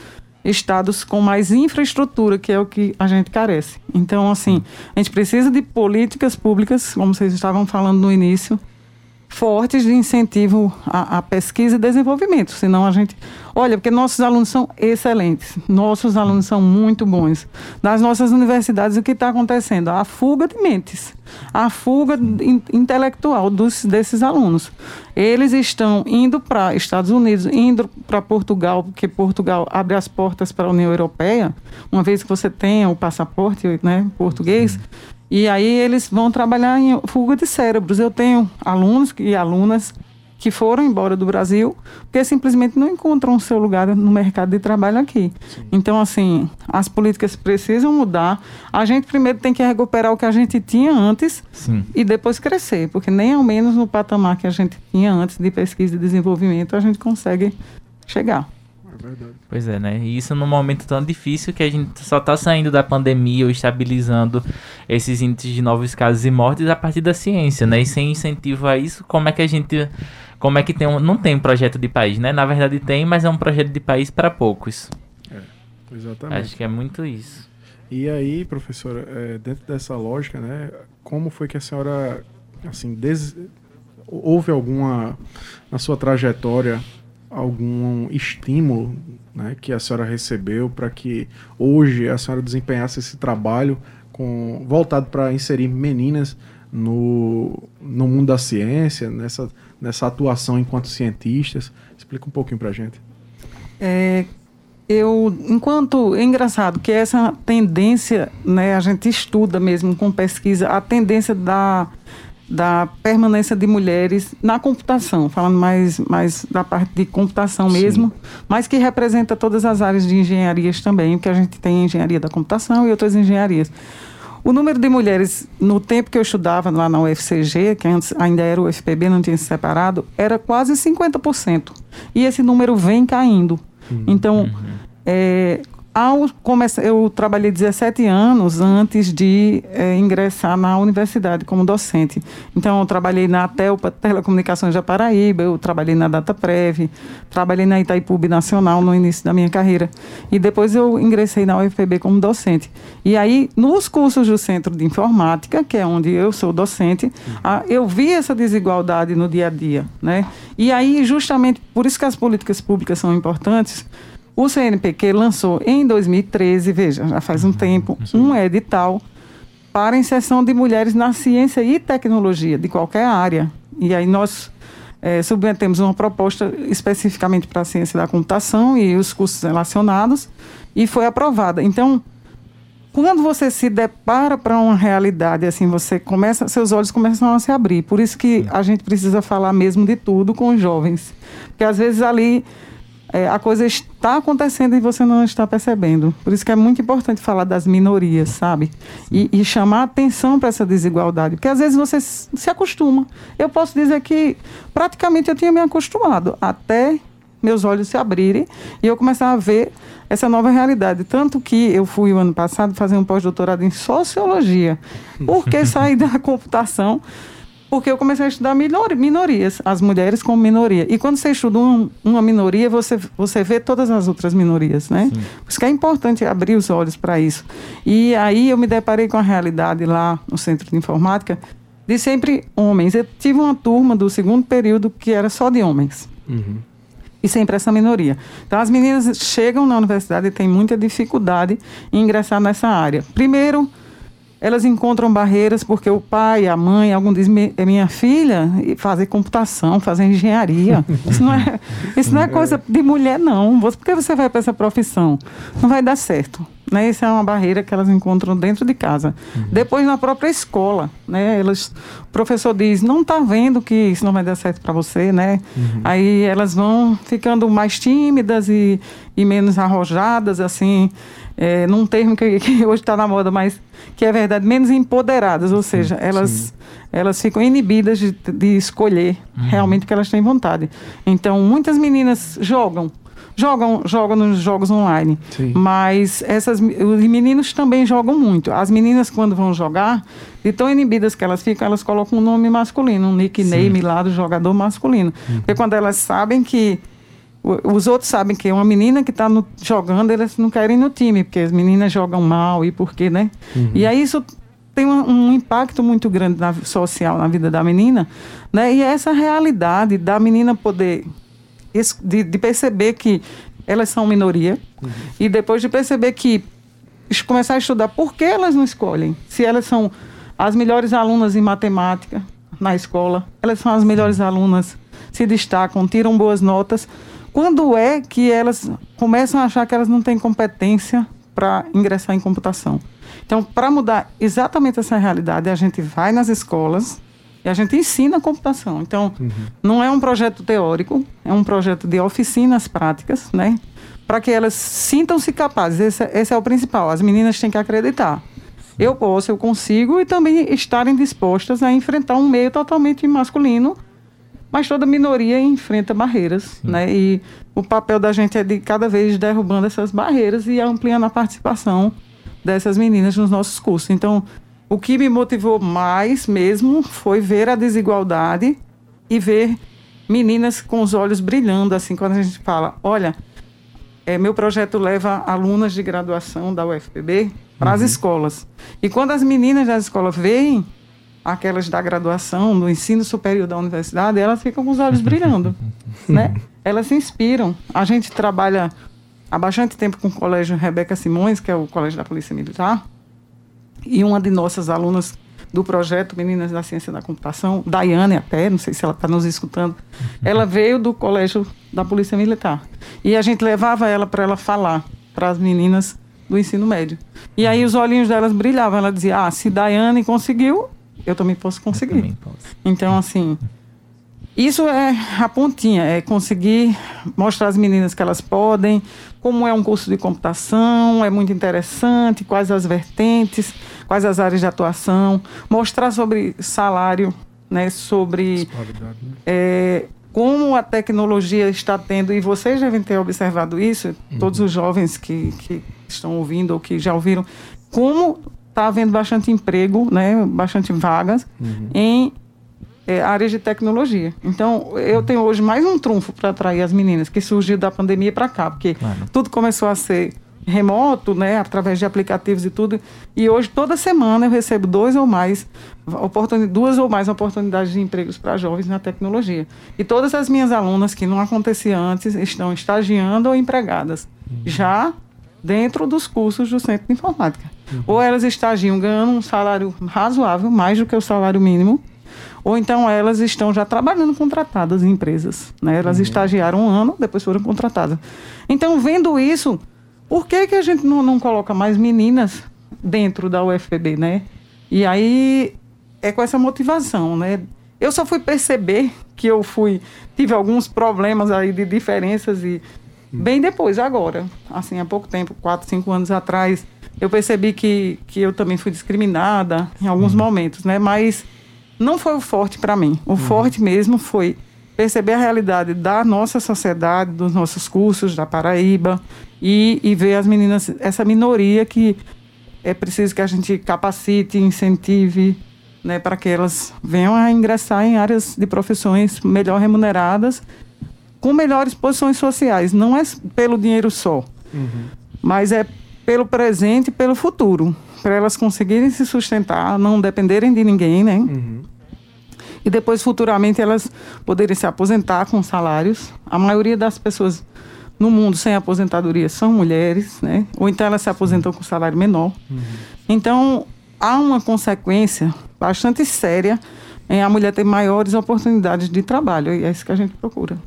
estados com mais infraestrutura, que é o que a gente carece. Então, assim, a gente precisa de políticas públicas, como vocês estavam falando no início, fortes de incentivo à, à, pesquisa e desenvolvimento. Senão a gente. Olha, porque nossos alunos são excelentes, nossos alunos são muito bons. Nas nossas universidades, o que está acontecendo? A fuga de mentes, a fuga in, intelectual dos, desses alunos. Eles estão indo para Estados Unidos, indo para Portugal, porque Portugal abre as portas para a União Europeia, uma vez que você tenha o passaporte né, português. E aí eles vão trabalhar em fuga de cérebros. Eu tenho alunos e alunas que foram embora do Brasil porque simplesmente não encontram o seu lugar no mercado de trabalho aqui. Sim. Então, assim, as políticas precisam mudar. A gente primeiro tem que recuperar o que a gente tinha antes Sim. e depois crescer, porque nem ao menos no patamar que a gente tinha antes de pesquisa e desenvolvimento a gente consegue chegar verdade. Pois é, né? E isso num momento tão difícil que a gente só tá saindo da pandemia ou estabilizando esses índices de novos casos e mortes a partir da ciência, né? E sem incentivo a isso, como é que a gente. Como é que tem um. Não tem um projeto de país, né? Na verdade tem, mas é um projeto de país para poucos. É, exatamente. Acho que é muito isso. E aí, professora, é, dentro dessa lógica, né? Como foi que a senhora, assim, des... houve alguma na sua trajetória algum estímulo né, que a senhora recebeu para que hoje a senhora desempenhasse esse trabalho com, voltado para inserir meninas no, no mundo da ciência, nessa, nessa atuação enquanto cientistas? Explica um pouquinho para a gente. É, eu, enquanto, é engraçado que essa tendência, né, a gente estuda mesmo com pesquisa, a tendência da da permanência de mulheres na computação, falando mais, mais da parte de computação mesmo, Sim. mas que representa todas as áreas de engenharias também, porque a gente tem engenharia da computação e outras engenharias. O número de mulheres, no tempo que eu estudava lá na UFCG, que antes ainda era o UFPB, não tinha se separado, era quase 50%. E esse número vem caindo. Uhum. Então, uhum. É, ao começar, eu trabalhei 17 anos antes de é, ingressar na universidade como docente. Então, eu trabalhei na Telpa Telecomunicações da Paraíba, eu trabalhei na DataPrev, trabalhei na Itaipu Nacional no início da minha carreira. E depois eu ingressei na UFPB como docente. E aí, nos cursos do Centro de Informática, que é onde eu sou docente, a, eu vi essa desigualdade no dia a dia. Né? E aí, justamente por isso que as políticas públicas são importantes, o CNPq lançou em 2013, veja, já faz um tempo, um edital para inserção de mulheres na ciência e tecnologia, de qualquer área. E aí nós é, submetemos uma proposta especificamente para a ciência da computação e os cursos relacionados, e foi aprovada. Então, quando você se depara para uma realidade assim, você começa, seus olhos começam a se abrir. Por isso que a gente precisa falar mesmo de tudo com os jovens, porque às vezes ali é, a coisa está acontecendo e você não está percebendo. Por isso que é muito importante falar das minorias, sabe? E, e chamar atenção para essa desigualdade. Porque às vezes você se acostuma. Eu posso dizer que praticamente eu tinha me acostumado até meus olhos se abrirem e eu começar a ver essa nova realidade. Tanto que eu fui o ano passado fazer um pós-doutorado em sociologia. Porque saí da computação porque eu comecei a estudar minorias, as mulheres como minoria. E quando você estuda um, uma minoria, você, você vê todas as outras minorias, né? Sim. Por isso que é importante abrir os olhos para isso. E aí eu me deparei com a realidade lá no Centro de Informática de sempre homens. Eu tive uma turma do segundo período que era só de homens. Uhum. E sempre essa minoria. Então, as meninas chegam na universidade e têm muita dificuldade em ingressar nessa área. Primeiro, elas encontram barreiras porque o pai, a mãe, algum diz, é minha filha, fazer computação, fazer engenharia. Isso não é, isso não é coisa de mulher, não. Por que você vai para essa profissão? Não vai dar certo. Né? Essa é uma barreira que elas encontram dentro de casa. Uhum. Depois, na própria escola, né? Elas, o professor diz, não está vendo que isso não vai dar certo para você, né? Uhum. Aí elas vão ficando mais tímidas e, e menos arrojadas, assim, é, num termo que, que hoje está na moda, mas que é verdade, menos empoderadas, ou seja, elas, elas ficam inibidas de, de escolher uhum. realmente o que elas têm vontade. Então, muitas meninas jogam, jogam, jogam nos jogos online. Sim. Mas essas, os meninos também jogam muito. As meninas, quando vão jogar, de tão inibidas que elas ficam, elas colocam um nome masculino, um nickname Sim. lá do jogador masculino. Uhum. Porque quando elas sabem que. Os outros sabem que é uma menina que está jogando, elas não querem ir no time, porque as meninas jogam mal e por quê, né? Uhum. E aí isso tem um, um, impacto muito grande na, social na vida da menina, né? E essa realidade da menina poder de, de perceber que elas são minoria uhum. e depois de perceber que começar a estudar por que elas não escolhem. Se elas são as melhores alunas em matemática na escola, elas são as melhores alunas, se destacam, tiram boas notas. Quando é que elas começam a achar que elas não têm competência para ingressar em computação? Então, para mudar exatamente essa realidade, a gente vai nas escolas, e a gente ensina a computação. Então, uhum. não é um projeto teórico, é um projeto de oficinas práticas, né? Para que elas sintam-se capazes. Esse, esse, é o principal. As meninas têm que acreditar. Eu posso, eu consigo e também estarem dispostas a enfrentar um meio totalmente masculino, mas toda minoria enfrenta barreiras, uhum. né? E o papel da gente é de cada vez derrubando essas barreiras e ampliando a participação dessas meninas nos nossos cursos. Então, o que me motivou mais mesmo foi ver a desigualdade e ver meninas com os olhos brilhando, assim, quando a gente fala, olha, é, meu projeto leva alunas de graduação da UFPB para as uhum. escolas. E quando as meninas das escolas veem aquelas da graduação, do ensino superior da universidade, elas ficam com os olhos brilhando, né? Elas se inspiram. A gente trabalha há bastante tempo com o colégio Rebeca Simões, que é o colégio da Polícia Militar, e uma de nossas alunas do projeto Meninas da Ciência da Computação, Daiane até, não sei se ela está nos escutando, ela veio do colégio da Polícia Militar. E a gente levava ela para ela falar para as meninas do ensino médio. E aí os olhinhos delas brilhavam. Ela dizia: Ah, se Daiane conseguiu, eu também posso conseguir. Também posso. Então, assim, isso é a pontinha, é conseguir mostrar às meninas que elas podem, como é um curso de computação, é muito interessante, quais as vertentes, quais as áreas de atuação, mostrar sobre salário, né, sobre né? é, como a tecnologia está tendo, e vocês devem ter observado isso, uhum. todos os jovens que, que estão ouvindo ou que já ouviram, como está havendo bastante emprego, né, bastante vagas uhum. em é, áreas de tecnologia. Então, eu tenho hoje mais um trunfo para atrair as meninas, que surgiu da pandemia para cá, porque claro. tudo começou a ser remoto, né, através de aplicativos e tudo. E hoje, toda semana, eu recebo dois ou mais duas ou mais oportunidades de empregos para jovens na tecnologia. E todas as minhas alunas que não acontecia antes estão estagiando ou empregadas, uhum. já dentro dos cursos do Centro de Informática. Uhum. Ou elas estagiam ganhando um salário razoável, mais do que o salário mínimo, ou então elas estão já trabalhando contratadas em empresas. Né? Elas uhum. estagiaram um ano, depois foram contratadas. Então, vendo isso, por que, que a gente não, não coloca mais meninas dentro da UFPB, né? E aí é com essa motivação, né? Eu só fui perceber que eu fui tive alguns problemas aí de diferenças e bem depois, agora, assim, há pouco tempo, quatro, cinco anos atrás, eu percebi que, que eu também fui discriminada em alguns uhum. momentos, né? Mas não foi o forte para mim. O uhum. forte mesmo foi perceber a realidade da nossa sociedade, dos nossos cursos, da Paraíba, e, e ver as meninas, essa minoria que é preciso que a gente capacite, incentive, né, para que elas venham a ingressar em áreas de profissões melhor remuneradas, com melhores posições sociais. Não é pelo dinheiro só, uhum. mas é pelo presente e pelo futuro para elas conseguirem se sustentar, não dependerem de ninguém, né? Uhum. E depois, futuramente, elas poderem se aposentar com salários. A maioria das pessoas no mundo sem aposentadoria são mulheres, né? Ou então elas se aposentam com salário menor. Uhum. Então, há uma consequência bastante séria em a mulher ter maiores oportunidades de trabalho. E é isso que a gente procura.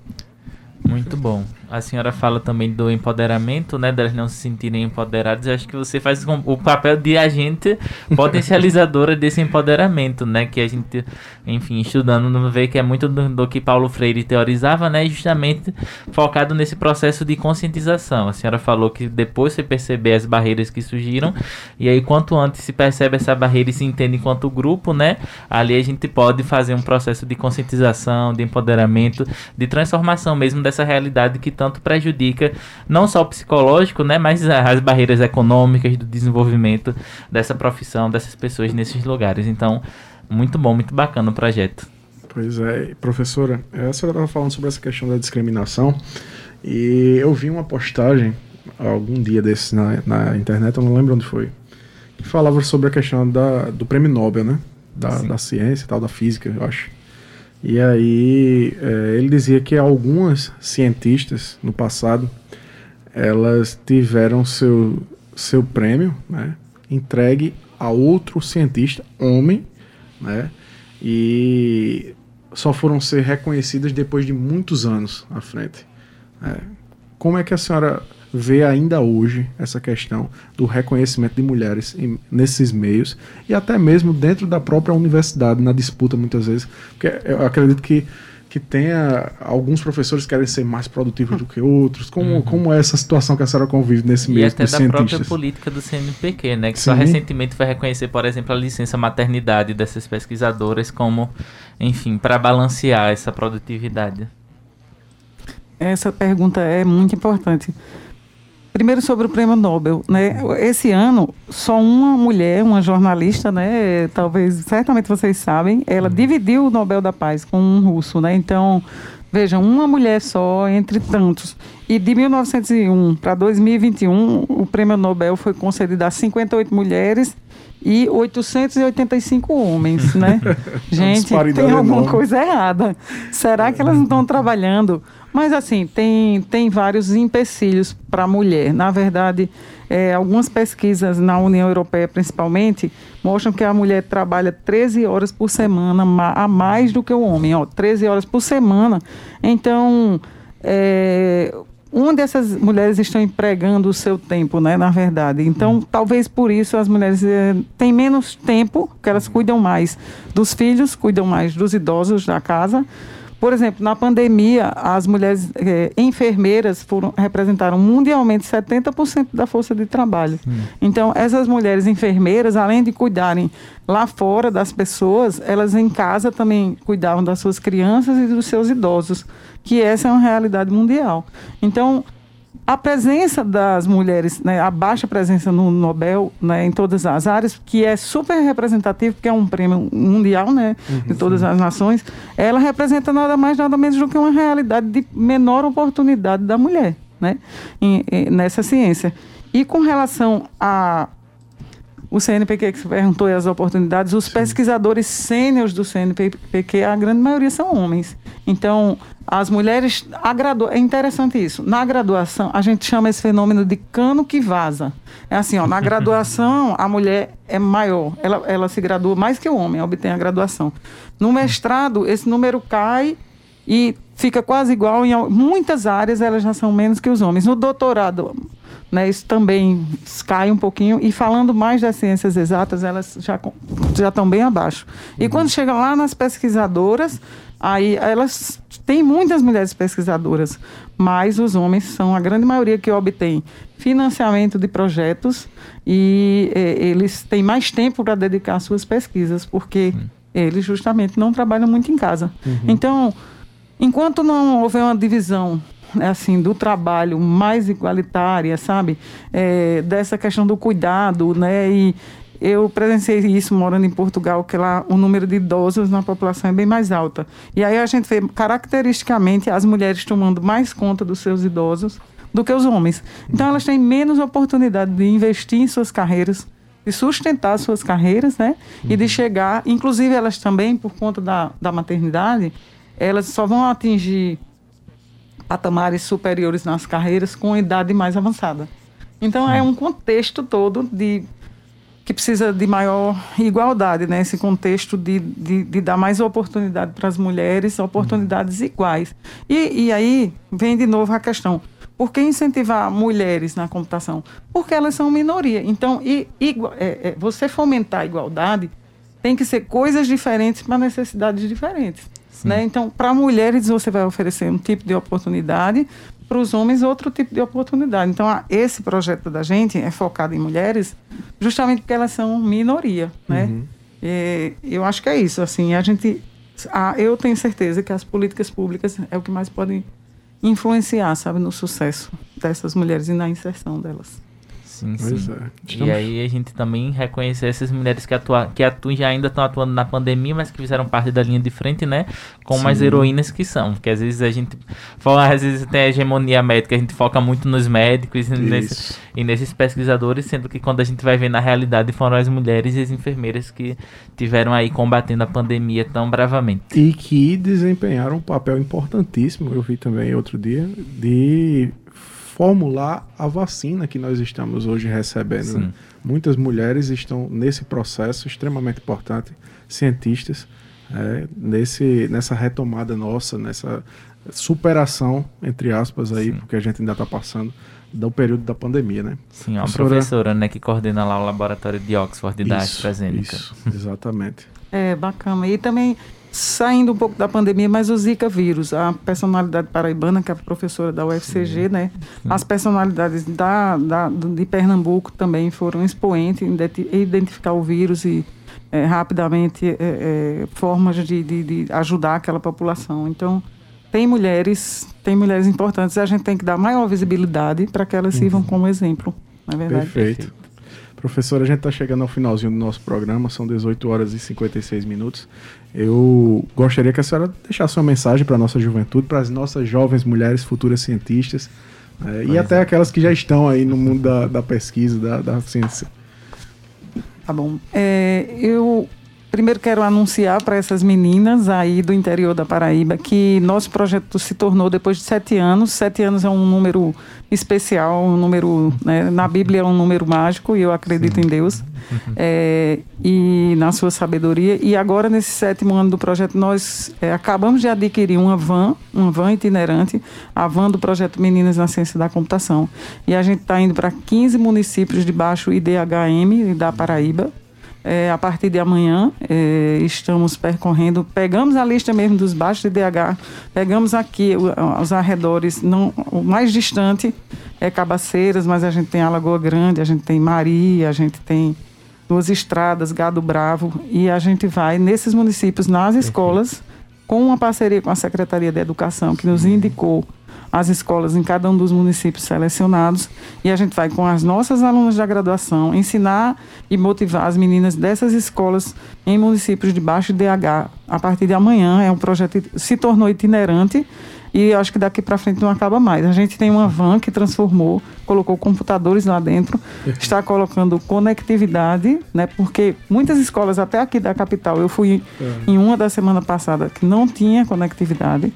Muito bom. A senhora fala também do empoderamento, né? Delas não se sentirem empoderadas. Eu acho que você faz o papel de agente potencializadora desse empoderamento, né? Que a gente, enfim, estudando, vê que é muito do, do, que Paulo Freire teorizava, né? Justamente focado nesse processo de conscientização. A senhora falou que depois você perceber as barreiras que surgiram, e aí quanto antes se percebe essa barreira e se entende enquanto grupo, né? Ali a gente pode fazer um processo de conscientização, de empoderamento, de transformação mesmo dessa realidade que tanto prejudica não só o psicológico, né, mas as barreiras econômicas do desenvolvimento dessa profissão, dessas pessoas nesses lugares. Então, muito bom, muito bacana o projeto. Pois é, professora, a senhora estava falando sobre essa questão da discriminação e eu vi uma postagem algum dia desses na, na internet, eu não lembro onde foi, que falava sobre a questão da, do prêmio Nobel, né? Da, da ciência tal, da física, eu acho. E aí é, ele dizia que algumas cientistas no passado elas tiveram seu, seu prêmio né, entregue a outro cientista, homem, né, e só foram ser reconhecidas depois de muitos anos à frente. É, como é que a senhora vê ainda hoje essa questão do reconhecimento de mulheres em, nesses meios e até mesmo dentro da própria universidade, na disputa muitas vezes. Porque eu acredito que que tenha alguns professores que querem ser mais produtivos do que outros. Como, uhum. como é essa situação que a senhora convive nesse meio E até da cientistas? própria política do CNPq, né? Que Sim. só recentemente foi reconhecer, por exemplo, a licença maternidade dessas pesquisadoras como, enfim, para balancear essa produtividade. Essa pergunta é muito importante. Primeiro sobre o prêmio Nobel, né? Esse ano só uma mulher, uma jornalista, né? Talvez, certamente vocês sabem, ela dividiu o Nobel da Paz com um russo, né? Então, vejam, uma mulher só entre tantos. E de 1901 para 2021, o prêmio Nobel foi concedido a 58 mulheres e 885 homens, né? Gente, tem alguma coisa errada. Será que elas não estão trabalhando? Mas, assim, tem, tem vários empecilhos para a mulher. Na verdade, é, algumas pesquisas na União Europeia, principalmente, mostram que a mulher trabalha 13 horas por semana a mais do que o homem. Ó, 13 horas por semana. Então, é, uma dessas mulheres estão empregando o seu tempo, né, na verdade. Então, hum. talvez por isso as mulheres é, têm menos tempo, que elas cuidam mais dos filhos, cuidam mais dos idosos da casa por exemplo, na pandemia, as mulheres eh, enfermeiras foram, representaram mundialmente 70% da força de trabalho. Hum. Então, essas mulheres enfermeiras, além de cuidarem lá fora das pessoas, elas em casa também cuidavam das suas crianças e dos seus idosos, que essa é uma realidade mundial. Então, a presença das mulheres, né, a baixa presença no Nobel, né, em todas as áreas, que é super representativo, porque é um prêmio mundial, né, uhum, de todas sim. as nações, ela representa nada mais, nada menos do que uma realidade de menor oportunidade da mulher, né, em, em, nessa ciência. E com relação a o CNPq que perguntou as oportunidades, os Sim. pesquisadores sêniores do CNPq, a grande maioria são homens. Então, as mulheres, a gradu... é interessante isso. Na graduação, a gente chama esse fenômeno de cano que vaza. É assim, ó, na graduação, a mulher é maior, ela, ela se gradua mais que o homem, obtém a graduação. No mestrado, esse número cai e fica quase igual. Em muitas áreas, elas já são menos que os homens. No doutorado, né, isso também cai um pouquinho. E falando mais das ciências exatas, elas já, já estão bem abaixo. E uhum. quando chegam lá nas pesquisadoras, aí elas têm muitas mulheres pesquisadoras, mas os homens são a grande maioria que obtém financiamento de projetos e eles têm mais tempo para dedicar às suas pesquisas, porque uhum. eles justamente não trabalham muito em casa. Uhum. Então, enquanto não houver uma divisão assim do trabalho mais igualitária, sabe? É, dessa questão do cuidado, né? E eu presenciei isso morando em Portugal, que lá o número de idosos na população é bem mais alta. E aí a gente vê caracteristicamente as mulheres tomando mais conta dos seus idosos do que os homens. Então elas têm menos oportunidade de investir em suas carreiras, de sustentar suas carreiras, né? E de chegar, inclusive elas também, por conta da, da maternidade, elas só vão atingir patamares superiores nas carreiras com idade mais avançada. Então é um contexto todo de que precisa de maior igualdade, né? Esse contexto de, de, de dar mais oportunidade para as mulheres, oportunidades iguais. E, e aí vem de novo a questão. Por que incentivar mulheres na computação? Porque elas são minoria. Então, e, é, é, você fomentar a igualdade tem que ser coisas diferentes para necessidades diferentes. Né? Então, para mulheres, você vai oferecer um tipo de oportunidade, para os homens outro tipo de oportunidade. Então, esse projeto da gente é focado em mulheres justamente porque elas são minoria, né? Uhum. E, eu acho que é isso, assim, a gente... A, eu tenho certeza que as políticas públicas é o que mais podem influenciar, sabe, no sucesso dessas mulheres e na inserção delas. Sim, pois sim. É. Estamos... E aí a gente também reconhecer essas mulheres que, atua, que atuam, já ainda estão atuando na pandemia, mas que fizeram parte da linha de frente, né? Como sim. as heroínas que são. Porque às vezes a gente. Às vezes tem a hegemonia médica, a gente foca muito nos médicos e, nesse, e nesses pesquisadores, sendo que quando a gente vai ver na realidade foram as mulheres e as enfermeiras que tiveram aí combatendo a pandemia tão bravamente. E que desempenharam um papel importantíssimo, eu vi também outro dia, de formular a vacina que nós estamos hoje recebendo. Né? Muitas mulheres estão nesse processo extremamente importante, cientistas, é, nesse, nessa retomada nossa, nessa superação, entre aspas, aí, Sim. porque a gente ainda está passando do período da pandemia, né? Sim, a professora, professora né, que coordena lá o laboratório de Oxford da AstraZeneca. Isso, exatamente. é, bacana. E também saindo um pouco da pandemia, mas o Zika vírus, a personalidade paraibana, que é a professora da UFCG, Sim. né? As personalidades da, da, de Pernambuco também foram expoentes em identificar o vírus e é, rapidamente é, é, formas de, de, de, ajudar aquela população. Então, tem mulheres, tem mulheres importantes, a gente tem que dar maior visibilidade para que elas uhum. sirvam como exemplo, na é verdade. Perfeito. Professora, a gente está chegando ao finalzinho do nosso programa, são 18 horas e 56 minutos. Eu gostaria que a senhora deixasse uma mensagem para a nossa juventude, para as nossas jovens mulheres futuras cientistas é, e até é. aquelas que já estão aí no mundo da, da pesquisa, da, da ciência. Tá bom. É, eu primeiro quero anunciar para essas meninas aí do interior da Paraíba que nosso projeto se tornou depois de sete anos. Sete anos é um número especial, um número né, na Bíblia é um número mágico e eu acredito Sim. em Deus é, e na sua sabedoria. E agora nesse sétimo ano do projeto nós é, acabamos de adquirir uma van, uma van itinerante, a van do projeto Meninas na Ciência da Computação. E a gente está indo para 15 municípios de baixo IDHM da Paraíba é, a partir de amanhã é, estamos percorrendo, pegamos a lista mesmo dos baixos de DH, pegamos aqui os arredores, não, o mais distante é Cabaceiras, mas a gente tem Alagoa Grande, a gente tem Maria, a gente tem Duas Estradas, Gado Bravo, e a gente vai nesses municípios, nas escolas, com uma parceria com a Secretaria de Educação, que nos indicou as escolas em cada um dos municípios selecionados e a gente vai com as nossas alunas da graduação ensinar e motivar as meninas dessas escolas em municípios de baixo DH a partir de amanhã. É um projeto que se tornou itinerante e acho que daqui para frente não acaba mais. A gente tem uma van que transformou, colocou computadores lá dentro, está colocando conectividade, né? Porque muitas escolas até aqui da capital, eu fui é. em uma da semana passada que não tinha conectividade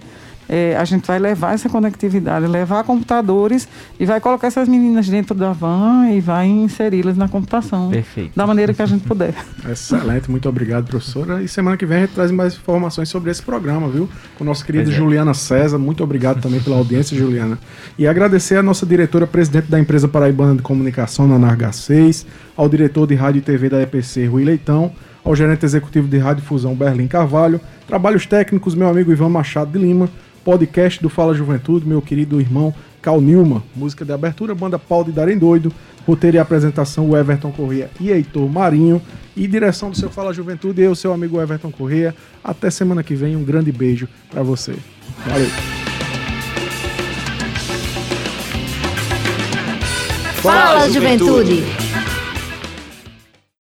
é, a gente vai levar essa conectividade, levar computadores e vai colocar essas meninas dentro da van e vai inseri-las na computação. Perfeito. Da maneira que a gente puder. Excelente, muito obrigado, professora. E semana que vem a gente traz mais informações sobre esse programa, viu? Com o nosso querido é. Juliana César. Muito obrigado também pela audiência, Juliana. E agradecer a nossa diretora, presidente da empresa Paraibana de Comunicação, na Narga 6, ao diretor de rádio e TV da EPC, Rui Leitão, ao gerente executivo de Rádio Fusão, Berlim Carvalho, trabalhos técnicos, meu amigo Ivan Machado de Lima, podcast do Fala Juventude, meu querido irmão Cal Nilma, música de abertura, banda Pau de Darem Doido, roteiro e apresentação o Everton Corrêa e Heitor Marinho, e direção do seu Fala Juventude, eu, seu amigo Everton Corrêa. Até semana que vem, um grande beijo para você. Valeu! Fala, Juventude.